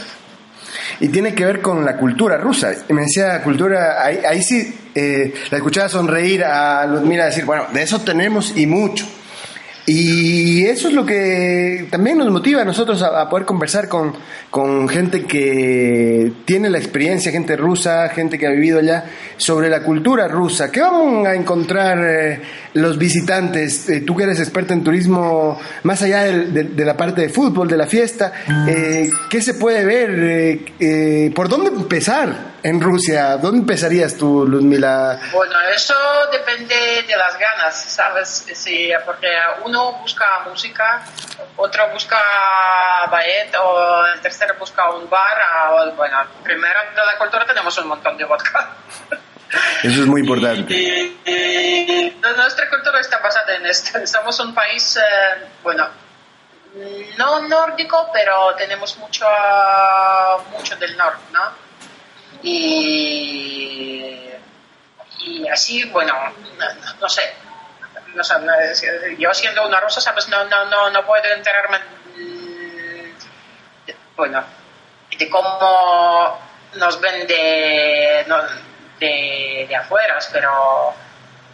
Y tiene que ver con la cultura rusa. Me decía cultura, ahí, ahí sí eh, la escuchaba sonreír a Ludmila decir, bueno, de eso tenemos y mucho. Y eso es lo que también nos motiva a nosotros a, poder conversar con, con gente que tiene la experiencia, gente rusa, gente que ha vivido allá, sobre la cultura rusa. ¿Qué vamos a encontrar eh, los visitantes? Eh, tú que eres experta en turismo, más allá de, la parte de fútbol, de la fiesta, eh, ¿qué se puede ver? ¿Por dónde empezar en Rusia? ¿Dónde empezarías tú, Ludmila? Bueno, eso depende de las ganas, ¿sabes? Sí, porque uno busca música, otro busca ballet o el tercero busca un bar. O, bueno, primero de la cultura tenemos un montón de vodka. Eso es muy importante. Y, y nuestra cultura está basada en esto. Somos un país, eh, bueno, no nórdico, pero tenemos mucho, mucho del norte, ¿no? Y, y así, bueno, no, no- no sé. No sé, yo siendo una rusa, ¿sabes? No, no, no, no puedo enterarme, de- bueno, de cómo nos ven de, de, de afueras, pero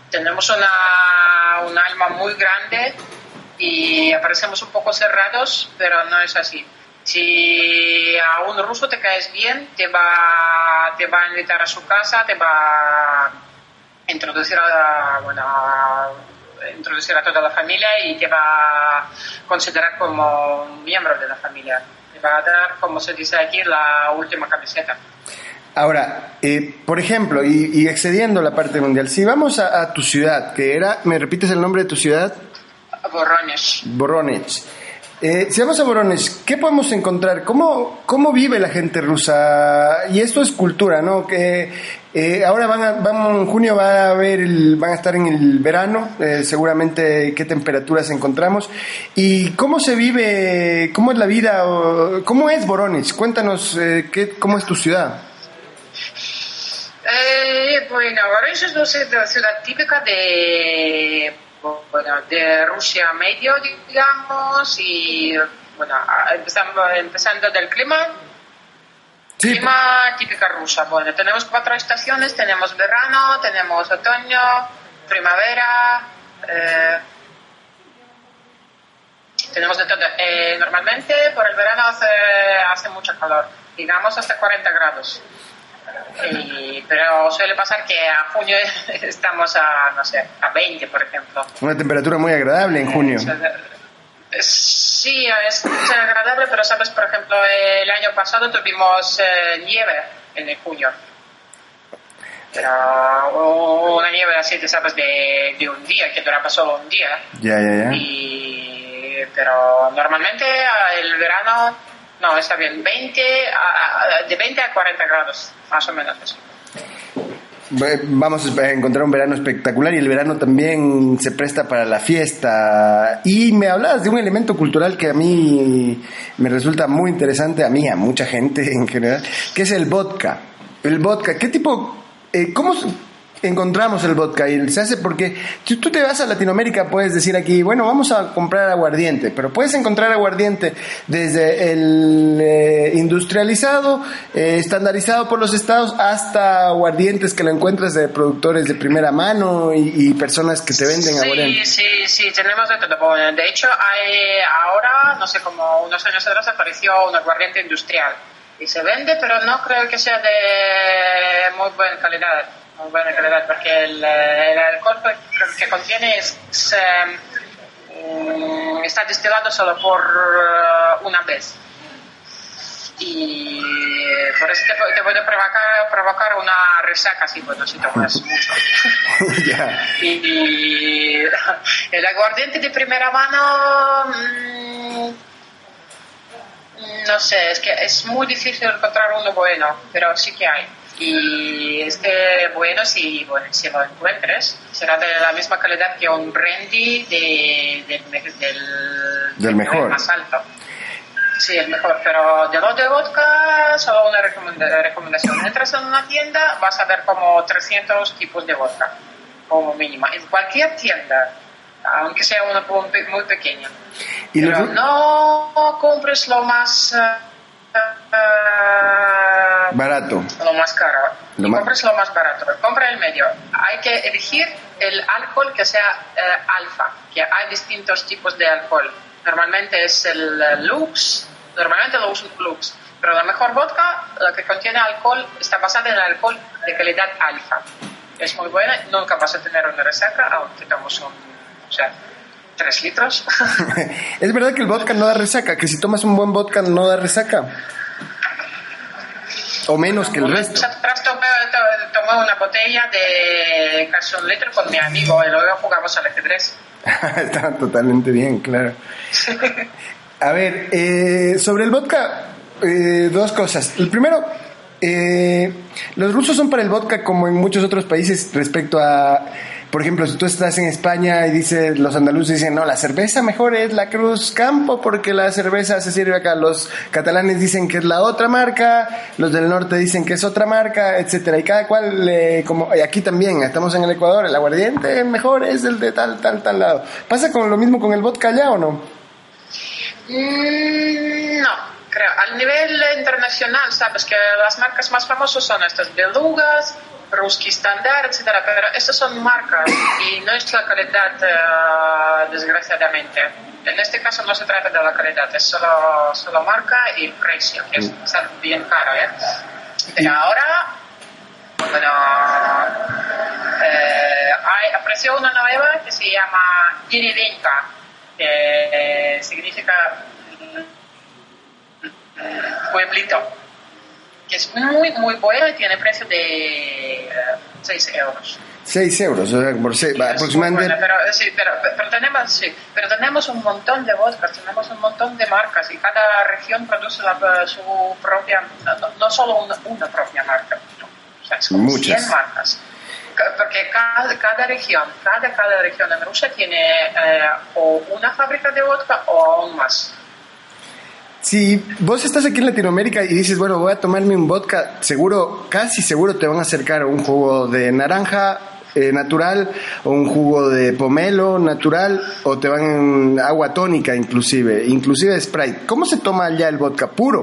tenemos una, un alma muy grande y aparecemos un poco cerrados, pero no es así. Si a un ruso te caes bien, te va, te va a invitar a su casa, te va a introducir a, bueno, a introducir a toda la familia y te va a considerar como un miembro de la familia. Te va a dar, como se dice aquí, la última camiseta. Ahora, eh, por ejemplo, y, y excediendo la parte mundial, si vamos a, a tu ciudad, que era, ¿me repites el nombre de tu ciudad? Borrones. Voronezh. Eh, a Voronezh, ¿qué podemos encontrar? ¿Cómo, ¿Cómo vive la gente rusa? Y esto es cultura, ¿no? Que eh, ahora van a, van, en junio va a haber el- van a estar en el verano, eh, seguramente qué temperaturas encontramos. ¿Y cómo se vive, cómo es la vida, o- cómo es Voronezh? Cuéntanos eh, qué, cómo es tu ciudad. Eh, bueno, Voronezh es una ciudad típica de, bueno, de Rusia medio, digamos, y bueno, empezando, empezando del clima, Sí. clima típica rusa. Bueno, tenemos cuatro estaciones, tenemos verano, tenemos otoño, primavera, eh, tenemos de todo. Eh, normalmente por el verano hace, hace mucho calor, digamos hasta 40 grados. Y- pero suele pasar que a junio estamos a, no sé, a 20, por ejemplo. Una temperatura muy agradable en junio. Sí, es, es agradable, pero sabes, por ejemplo, el año pasado tuvimos eh, nieve en el junio. Pero una nieve así, te sabes, de, de un día, que duraba solo un día. Ya, ya, ya. Y, pero normalmente el verano, no, está bien, 20, a- de 20 a 40 grados, más o menos. Vamos a encontrar un verano espectacular y el verano también se presta para la fiesta. Y me hablabas de un elemento cultural que a mí me resulta muy interesante, a mí, a mucha gente en general, que es el vodka. El vodka, ¿qué tipo, eh, cómo encontramos el vodka? Y se hace porque si tú te vas a Latinoamérica puedes decir aquí, bueno, vamos a comprar aguardiente, pero puedes encontrar aguardiente desde el eh, industrializado, eh, estandarizado por los estados, hasta aguardientes que lo encuentras de productores de primera mano y, y personas que te venden Sí, aguardiente. sí, sí, tenemos de todo. De hecho, hay, ahora, no sé, como unos años atrás apareció un aguardiente industrial y se vende, pero no creo que sea de muy buena calidad, muy buena calidad, porque el, el alcohol que, contiene es, es, eh, está destilado solo por eh, una vez. Y por eso te, te puede provocar, provocar una resaca si, bueno, si tomas mucho. Y el aguardiente de primera mano, mm, no sé, es que es muy difícil encontrar uno bueno, pero sí que hay. Y este bueno, si, bueno, si lo encuentres, será de la misma calidad que un brandy de, del, del, Del mejor. más alto. Sí, el mejor, pero de los de vodka, solo una recomenda- recomendación. Entras en una tienda, vas a ver como 300 tipos de vodka. como mínimo, en cualquier tienda, aunque sea una muy pe- muy pequeña. Y Pero no compres lo más... eh, eh, Barato. lo más caro. Lo y ma- compres lo más barato. Compra el medio. Hay que elegir el alcohol que sea eh, alfa, que hay distintos tipos de alcohol. Normalmente es el eh, Lux, normalmente lo usan Lux, pero la mejor vodka, la que contiene alcohol, está basada en alcohol de calidad alfa. Es muy buena, nunca vas a tener una resaca, aunque tomas un, o sea, 3 litros. es verdad que el vodka no da resaca, que si tomas un buen vodka no da resaca. O menos que el resto. Atrás tomé, to- tomé una botella de casi un litro con mi amigo y luego jugamos al ajedrez. Está totalmente bien, claro. A ver, eh, sobre el vodka, eh, dos cosas. El primero, eh, los rusos son para el vodka como en muchos otros países respecto a, por ejemplo, si tú estás en España y dices, los andaluces dicen, no, la cerveza mejor es la Cruz Campo porque la cerveza se sirve acá. Los catalanes dicen que es la otra marca, los del norte dicen que es otra marca, etcétera. Y cada cual, eh, como aquí también, estamos en el Ecuador, el aguardiente mejor es el de tal, tal, tal lado. ¿Pasa con lo mismo con el vodka allá o no? Mm, no, creo. Al nivel internacional, sabes que las marcas más famosas son estas Belugas, Ruski etcétera, pero estas son marcas y no es la calidad, eh, desgraciadamente. En este caso no se trata de la calidad, es solo, solo marca y precio, que es algo bien caro. ¿eh? Pero ahora, bueno, eh, hay, apareció una nueva que se llama Dirivinka, que significa mm, pueblito, que es muy, muy buena y tiene precio de 6 euros. 6 euros, o sea, por se- aproximadamente. buena, pero, sí, pero, pero tenemos, sí, pero tenemos un montón de vodkas, tenemos un montón de marcas y cada región produce la- su propia, no, no solo una, una propia marca, o sea, son Muchas. 100 marcas. Ca- Porque cada, cada región, cada, cada región en Rusia tiene eh, o una fábrica de vodka o aún más. Si vos estás aquí en Latinoamérica y dices, bueno, voy a tomarme un vodka, seguro, casi seguro te van a acercar un jugo de naranja eh, natural o un jugo de pomelo natural o te van en agua tónica inclusive, inclusive Sprite. ¿Cómo se toma allá el vodka? ¿Puro?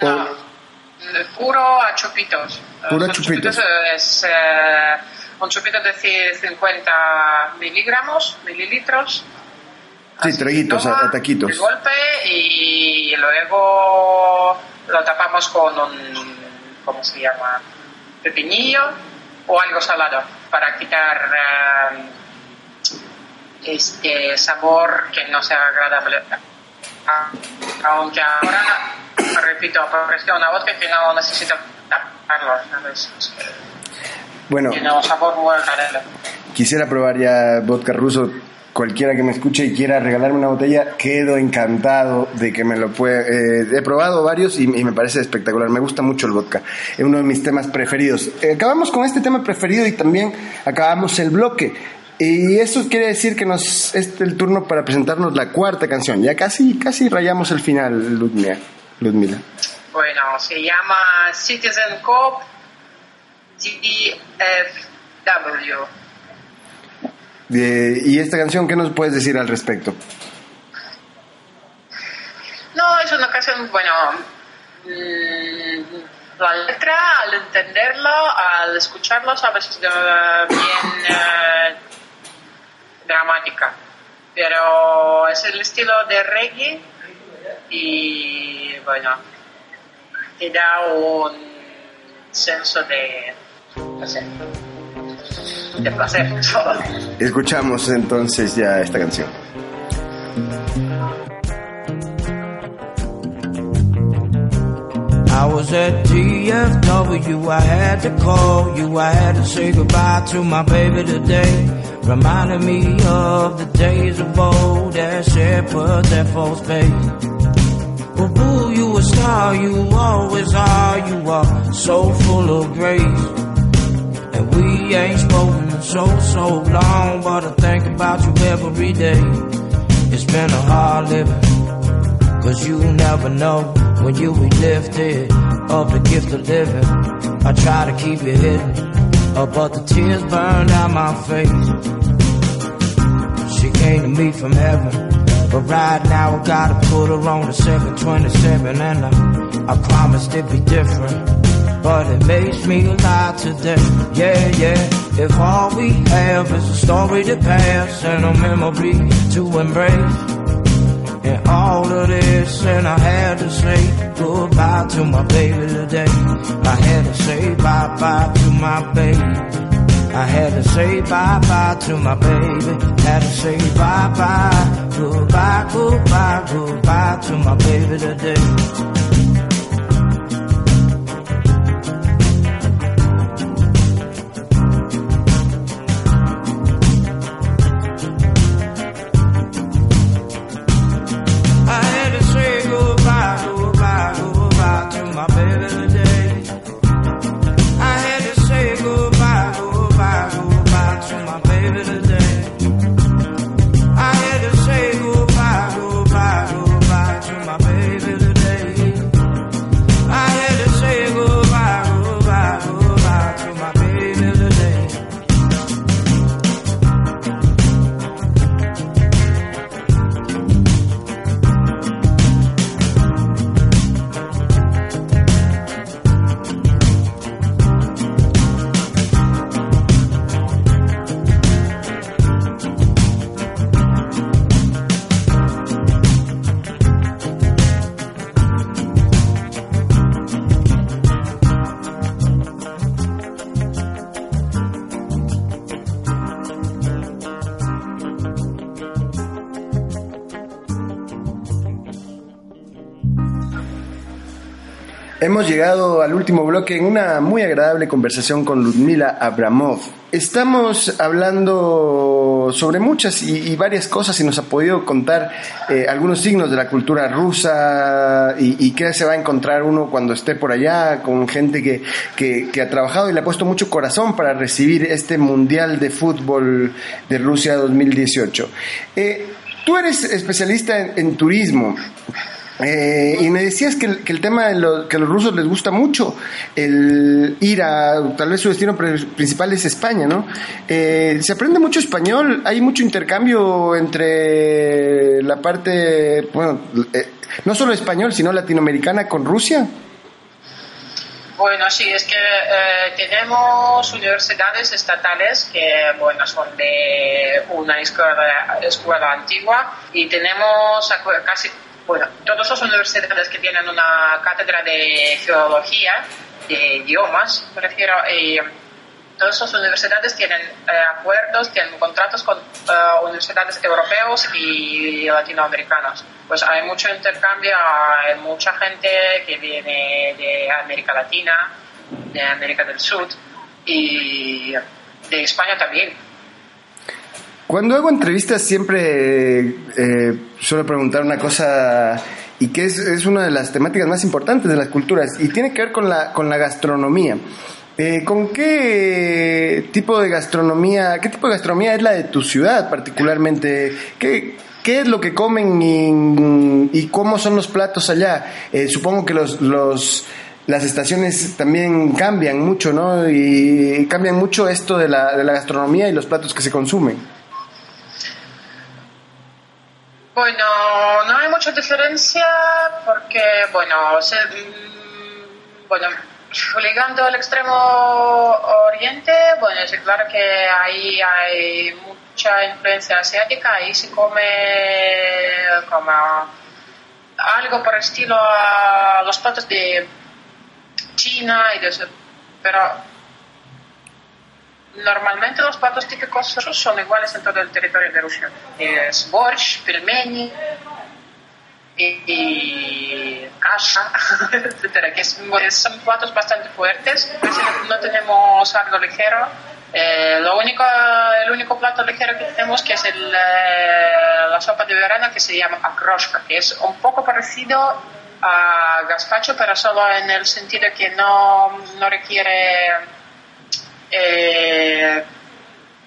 O- No, eh, puro a chupitos. Puro a Son chupitos. Es eh, un chupito de ci- 50 miligramos, mililitros. Sí, traguitos, a- a taquitos. De golpe y luego lo tapamos con un, ¿cómo se llama? Pepinillo o algo salado para quitar eh, este sabor que no sea agradable. Aunque ahora, repito, apareció una vodka que no necesita taparlo, bueno, Tiene un sabor muy agradable. quisiera probar ya vodka ruso. Cualquiera que me escuche y quiera regalarme una botella, quedo encantado de que me lo pueda. eh, he probado varios y, me parece espectacular. Me gusta mucho el vodka. Es uno de mis temas preferidos. Eh, acabamos con este tema preferido y también acabamos el bloque. Y eso quiere decir que nos es el turno para presentarnos la cuarta canción. Ya casi, casi rayamos el final, Ludmila. Ludmila. Bueno, se llama Citizen Cop DFW. Y esta canción, ¿qué nos puedes decir al respecto? No, es una canción, bueno, mm, la letra, al entenderla, al escucharla, sabes, es de- bien eh, dramática. Pero es el estilo de reggae y, bueno, te da un senso de, no sé, de placer. Escuchamos entonces ya esta canción. I was at DFW, I had to call you, I had to say goodbye to my baby today. Reminded me of the days of old that said put that false face. Well, boo, you a star, you always are, you are so full of grace. And we ain't spoken in so, so long, but I think about you every day. It's been a hard living. Cause you never know when you'll be lifted of the gift of living. I try to keep it hidden. uh, but the tears burned down my face. She came to me from heaven. But right now I gotta put her on the 727 and I, I promised it'd be different. But it makes me lie today. Yeah, yeah. If all we have is a story to pass and a memory to embrace. And all of this, and I had to say goodbye to my baby today. I had to say bye bye to my baby. I had to say bye bye to my baby. Had to say bye bye, goodbye, goodbye, goodbye to my baby today. Llegado al último bloque en una muy agradable conversación con Ludmila Abramov. Estamos hablando sobre muchas y, varias cosas y nos ha podido contar eh, algunos signos de la cultura rusa y, qué se va a encontrar uno cuando esté por allá con gente que, que, ha trabajado y le ha puesto mucho corazón para recibir este Mundial de Fútbol de Rusia 2018. Eh, tú eres especialista en turismo. Eh, y me decías que el, que el tema de lo, que a los rusos les gusta mucho el ir a, tal vez su destino principal es España, ¿no? Eh, se aprende mucho español, hay mucho intercambio entre la parte, bueno, eh, no solo español, sino latinoamericana con Rusia. Bueno, sí, es que eh, tenemos universidades estatales que, bueno, son de una escuela, escuela antigua y tenemos casi, bueno, todas las universidades que tienen una cátedra de filología, de idiomas, me refiero, y todas las universidades tienen eh, acuerdos, tienen contratos con eh, universidades europeos y latinoamericanos. Pues hay mucho intercambio, hay mucha gente que viene de América Latina, de América del Sur y de España también. Cuando hago entrevistas siempre eh, suelo preguntar una cosa y que es, es una de las temáticas más importantes de las culturas y tiene que ver con la, con la gastronomía. Eh, ¿Con qué tipo de gastronomía, qué tipo de gastronomía es la de tu ciudad particularmente? ¿Qué, qué es lo que comen y, y cómo son los platos allá? Eh, supongo que los, los, las estaciones también cambian mucho, ¿no? Y cambian mucho esto de la, de la gastronomía y los platos que se consumen. Bueno, no hay mucha diferencia porque, bueno, se, mm, bueno, llegando al extremo oriente, bueno, es claro que ahí hay mucha influencia asiática, ahí se come como algo por estilo a los platos de China y de eso, pero Normalmente los platos típicos rusos son iguales en todo el territorio de Rusia. Es borsch, pelmeni y, y kasha, etcétera, que es- es- son platos bastante fuertes. No tenemos algo ligero. Eh, lo único, el único plato ligero que tenemos que es el, eh, la sopa de verano que se llama akroshka, que es un poco parecido a gazpacho, pero solo en el sentido que no, no requiere eh,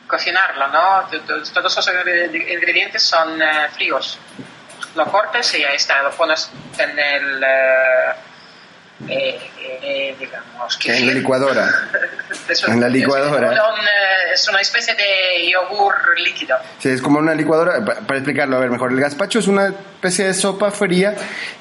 cocinarlo, ¿no? Todos ingre- ingredientes son eh, fríos. Lo cortes y ahí está, lo pones en el, eh, eh, eh, digamos que... En la licuadora. Es un- En la licuadora. Es, un, eh, es una especie de yogur líquido. Sí, es como una licuadora, pa- para explicarlo, a ver mejor, el gazpacho es una especie de sopa fría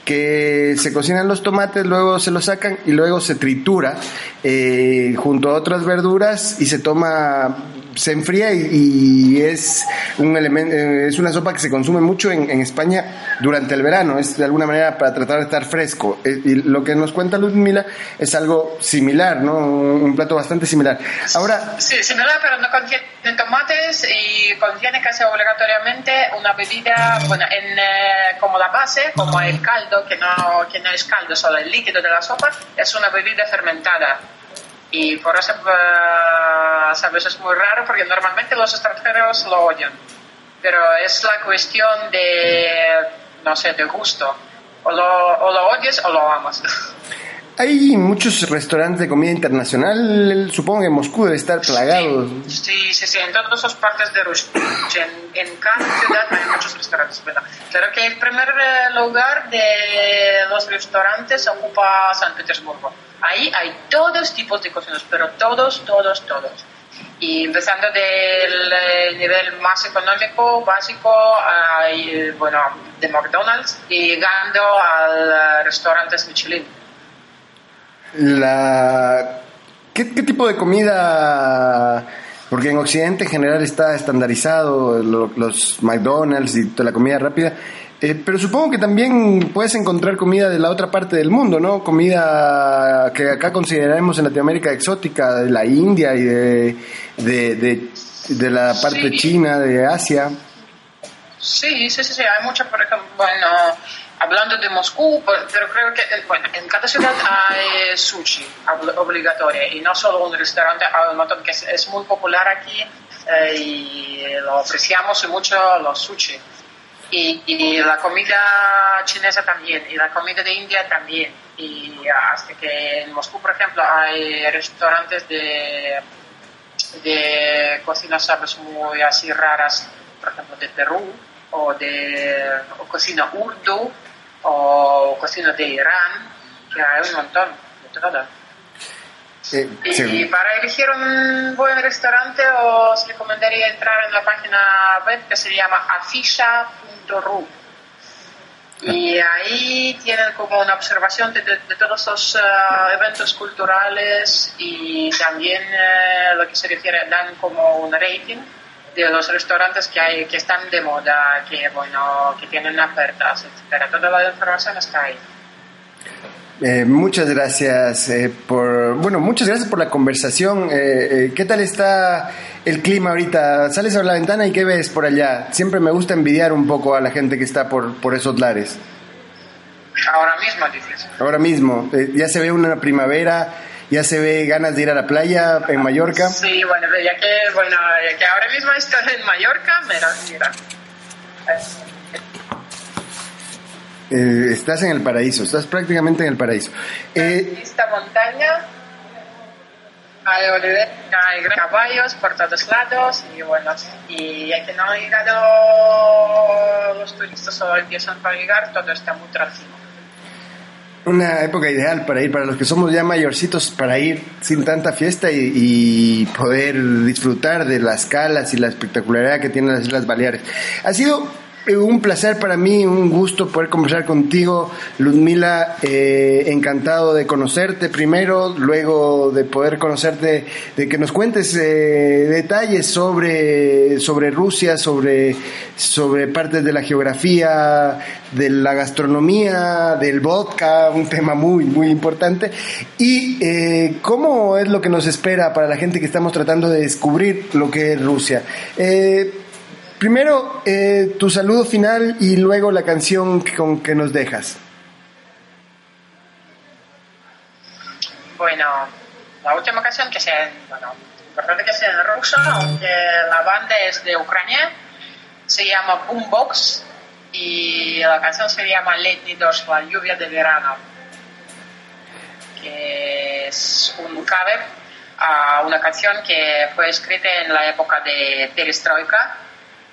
que se cocinan los tomates, luego se los sacan y luego se tritura eh, junto a otras verduras y se toma, se enfría y, y es un elemento, es una sopa que se consume mucho en, en España durante el verano, es de alguna manera para tratar de estar fresco. Eh, y lo que nos cuenta Ludmila es algo similar, ¿no? Un plato bastante similar. Ahora, Sí, similar, pero no contiene tomates y contiene casi obligatoriamente una bebida, bueno, en, eh, como la base, como el caldo, que no, que no es caldo, solo el líquido de la sopa, es una bebida fermentada. Y por eso, sabes, es muy raro porque normalmente los extranjeros lo odian. Pero es la cuestión de, no sé, de gusto. O lo, o lo odias o lo amas. Hay muchos restaurantes de comida internacional, supongo que Moscú debe estar plagado. Sí, sí, sí, en todas las partes de Rusia. En, en cada ciudad hay muchos restaurantes. Claro que el primer eh, lugar de los restaurantes ocupa San Petersburgo. Ahí hay todos tipos de cocinas, pero todos, todos, todos. Y empezando del eh, nivel más económico, básico, hay, eh, bueno, de McDonald's, y llegando a restaurantes Michelin. La... ¿Qué, qué tipo de comida? Porque en Occidente en general está estandarizado lo- los McDonald's y toda la comida rápida. Eh, pero supongo que también puedes encontrar comida de la otra parte del mundo, ¿no? Comida que acá consideraremos en Latinoamérica exótica, de la India y de, de, de- de la parte Sí. china, de Asia. Sí, sí, sí, sí, hay mucho, por ejemplo, bueno, hablando de Moscú, pues, pero creo que, eh, bueno, en cada ciudad hay sushi obli- obligatorio y no solo un restaurante, hay un montón que es, muy popular aquí eh, y lo apreciamos mucho los sushi. Y, y la comida chinesa también, y la comida de India también. Y hasta que en Moscú, por ejemplo, hay restaurantes de, de cocinas, sabes, muy así raras, por ejemplo, de Perú, o de o cocina urdu, o cocina de Irán, que hay un montón de todo. Y sí. para elegir un buen restaurante os recomendaría entrar en la página web que se llama afisha.ru. Y ahí tienen como una observación de, de- de todos los eh, eventos culturales y también eh, lo que se refiere, dan como un rating de los restaurantes que hay que están de moda, que bueno, que tienen ofertas, etcétera. Toda la información está ahí. Eh, muchas gracias eh, por bueno muchas gracias por la conversación Eh, eh, qué tal está el clima ahorita sales a la ventana y qué ves por allá siempre me gusta envidiar un poco a la gente que está por por esos lares Ahora mismo dices. ahora mismo eh, ya se ve una primavera ya se ve ganas de ir a la playa en Mallorca Sí, bueno, ya que, bueno, ya que ahora mismo estoy en Mallorca, mira, mira. Eh, estás en el paraíso estás prácticamente en el paraíso Eh, Esta montaña, hay caballos por todos lados y bueno, y ya que no han llegado los turistas o empiezan a llegar, todo está muy tráfico. Una época ideal para ir, para los que somos ya mayorcitos, para ir sin tanta fiesta y, poder disfrutar de las calas y la espectacularidad que tienen las Islas Baleares. Ha sido un placer para mí, un gusto poder conversar contigo, Ludmila. eh, encantado de conocerte primero, luego de poder conocerte, de que nos cuentes eh, detalles sobre, sobre Rusia, sobre, sobre partes de la geografía, de la gastronomía, del vodka, un tema muy, muy importante. Y eh, cómo es lo que nos espera para la gente que estamos tratando de descubrir lo que es Rusia. Eh, Primero, eh, tu saludo final y luego la canción con que nos dejas. Bueno, la última canción que sea, bueno, importante que sea en ruso, aunque la banda es de Ucrania, se llama Boombox y la canción se llama Letni Dosh, la lluvia de verano, que es un cover a una canción que fue escrita en la época de Perestroika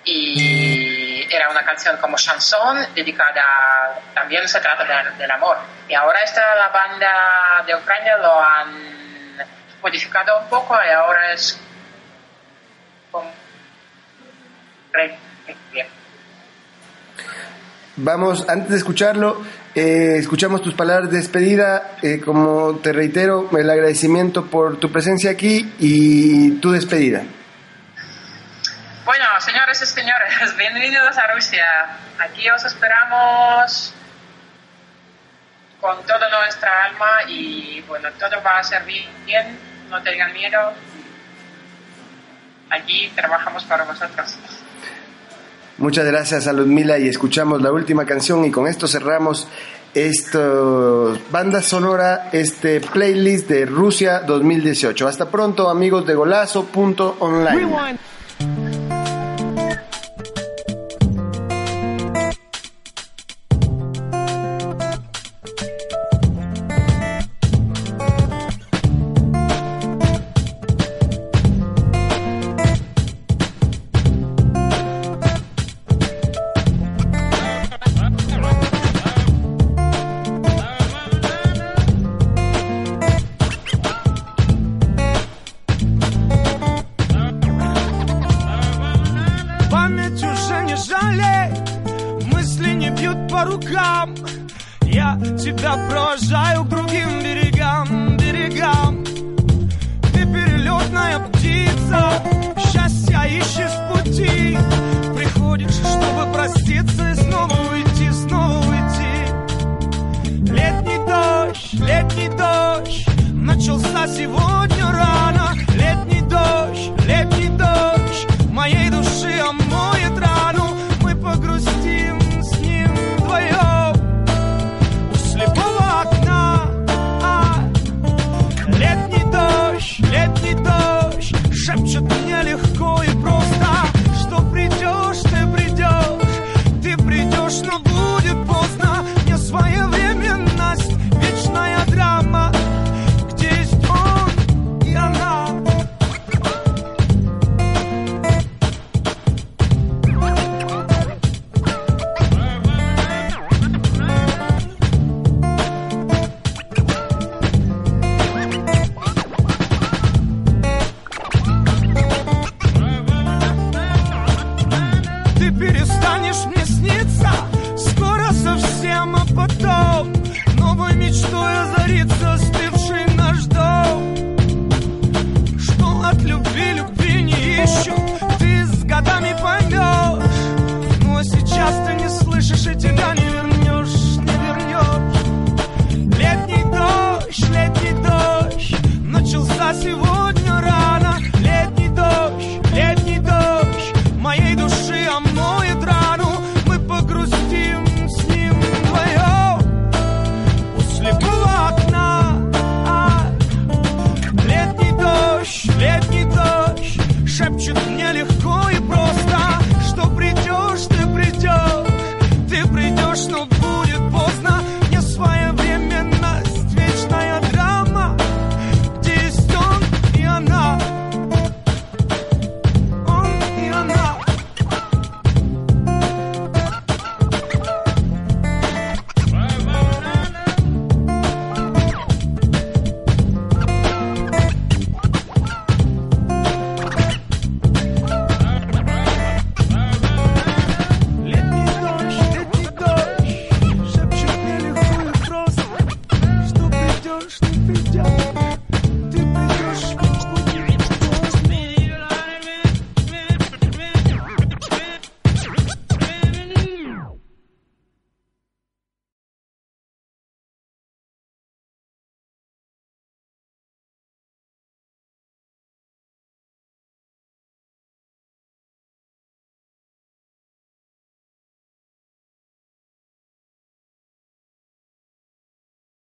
y era una canción como chanson dedicada, también se trata de- del amor. Y ahora esta la banda de Ucrania lo han modificado un poco y ahora es con. Vamos, antes de escucharlo, eh, escuchamos tus palabras de despedida. Eh, como te reitero, el agradecimiento por tu presencia aquí y tu despedida. Bueno, señores y señores, bienvenidos a Rusia. Aquí os esperamos con toda nuestra alma y bueno, todo va a ser bien, no tengan miedo. Aquí trabajamos para vosotros. Muchas gracias a Ludmila y escuchamos la última canción y con esto cerramos esta banda sonora, este playlist de Rusia 2018. Hasta pronto amigos de golazo.online.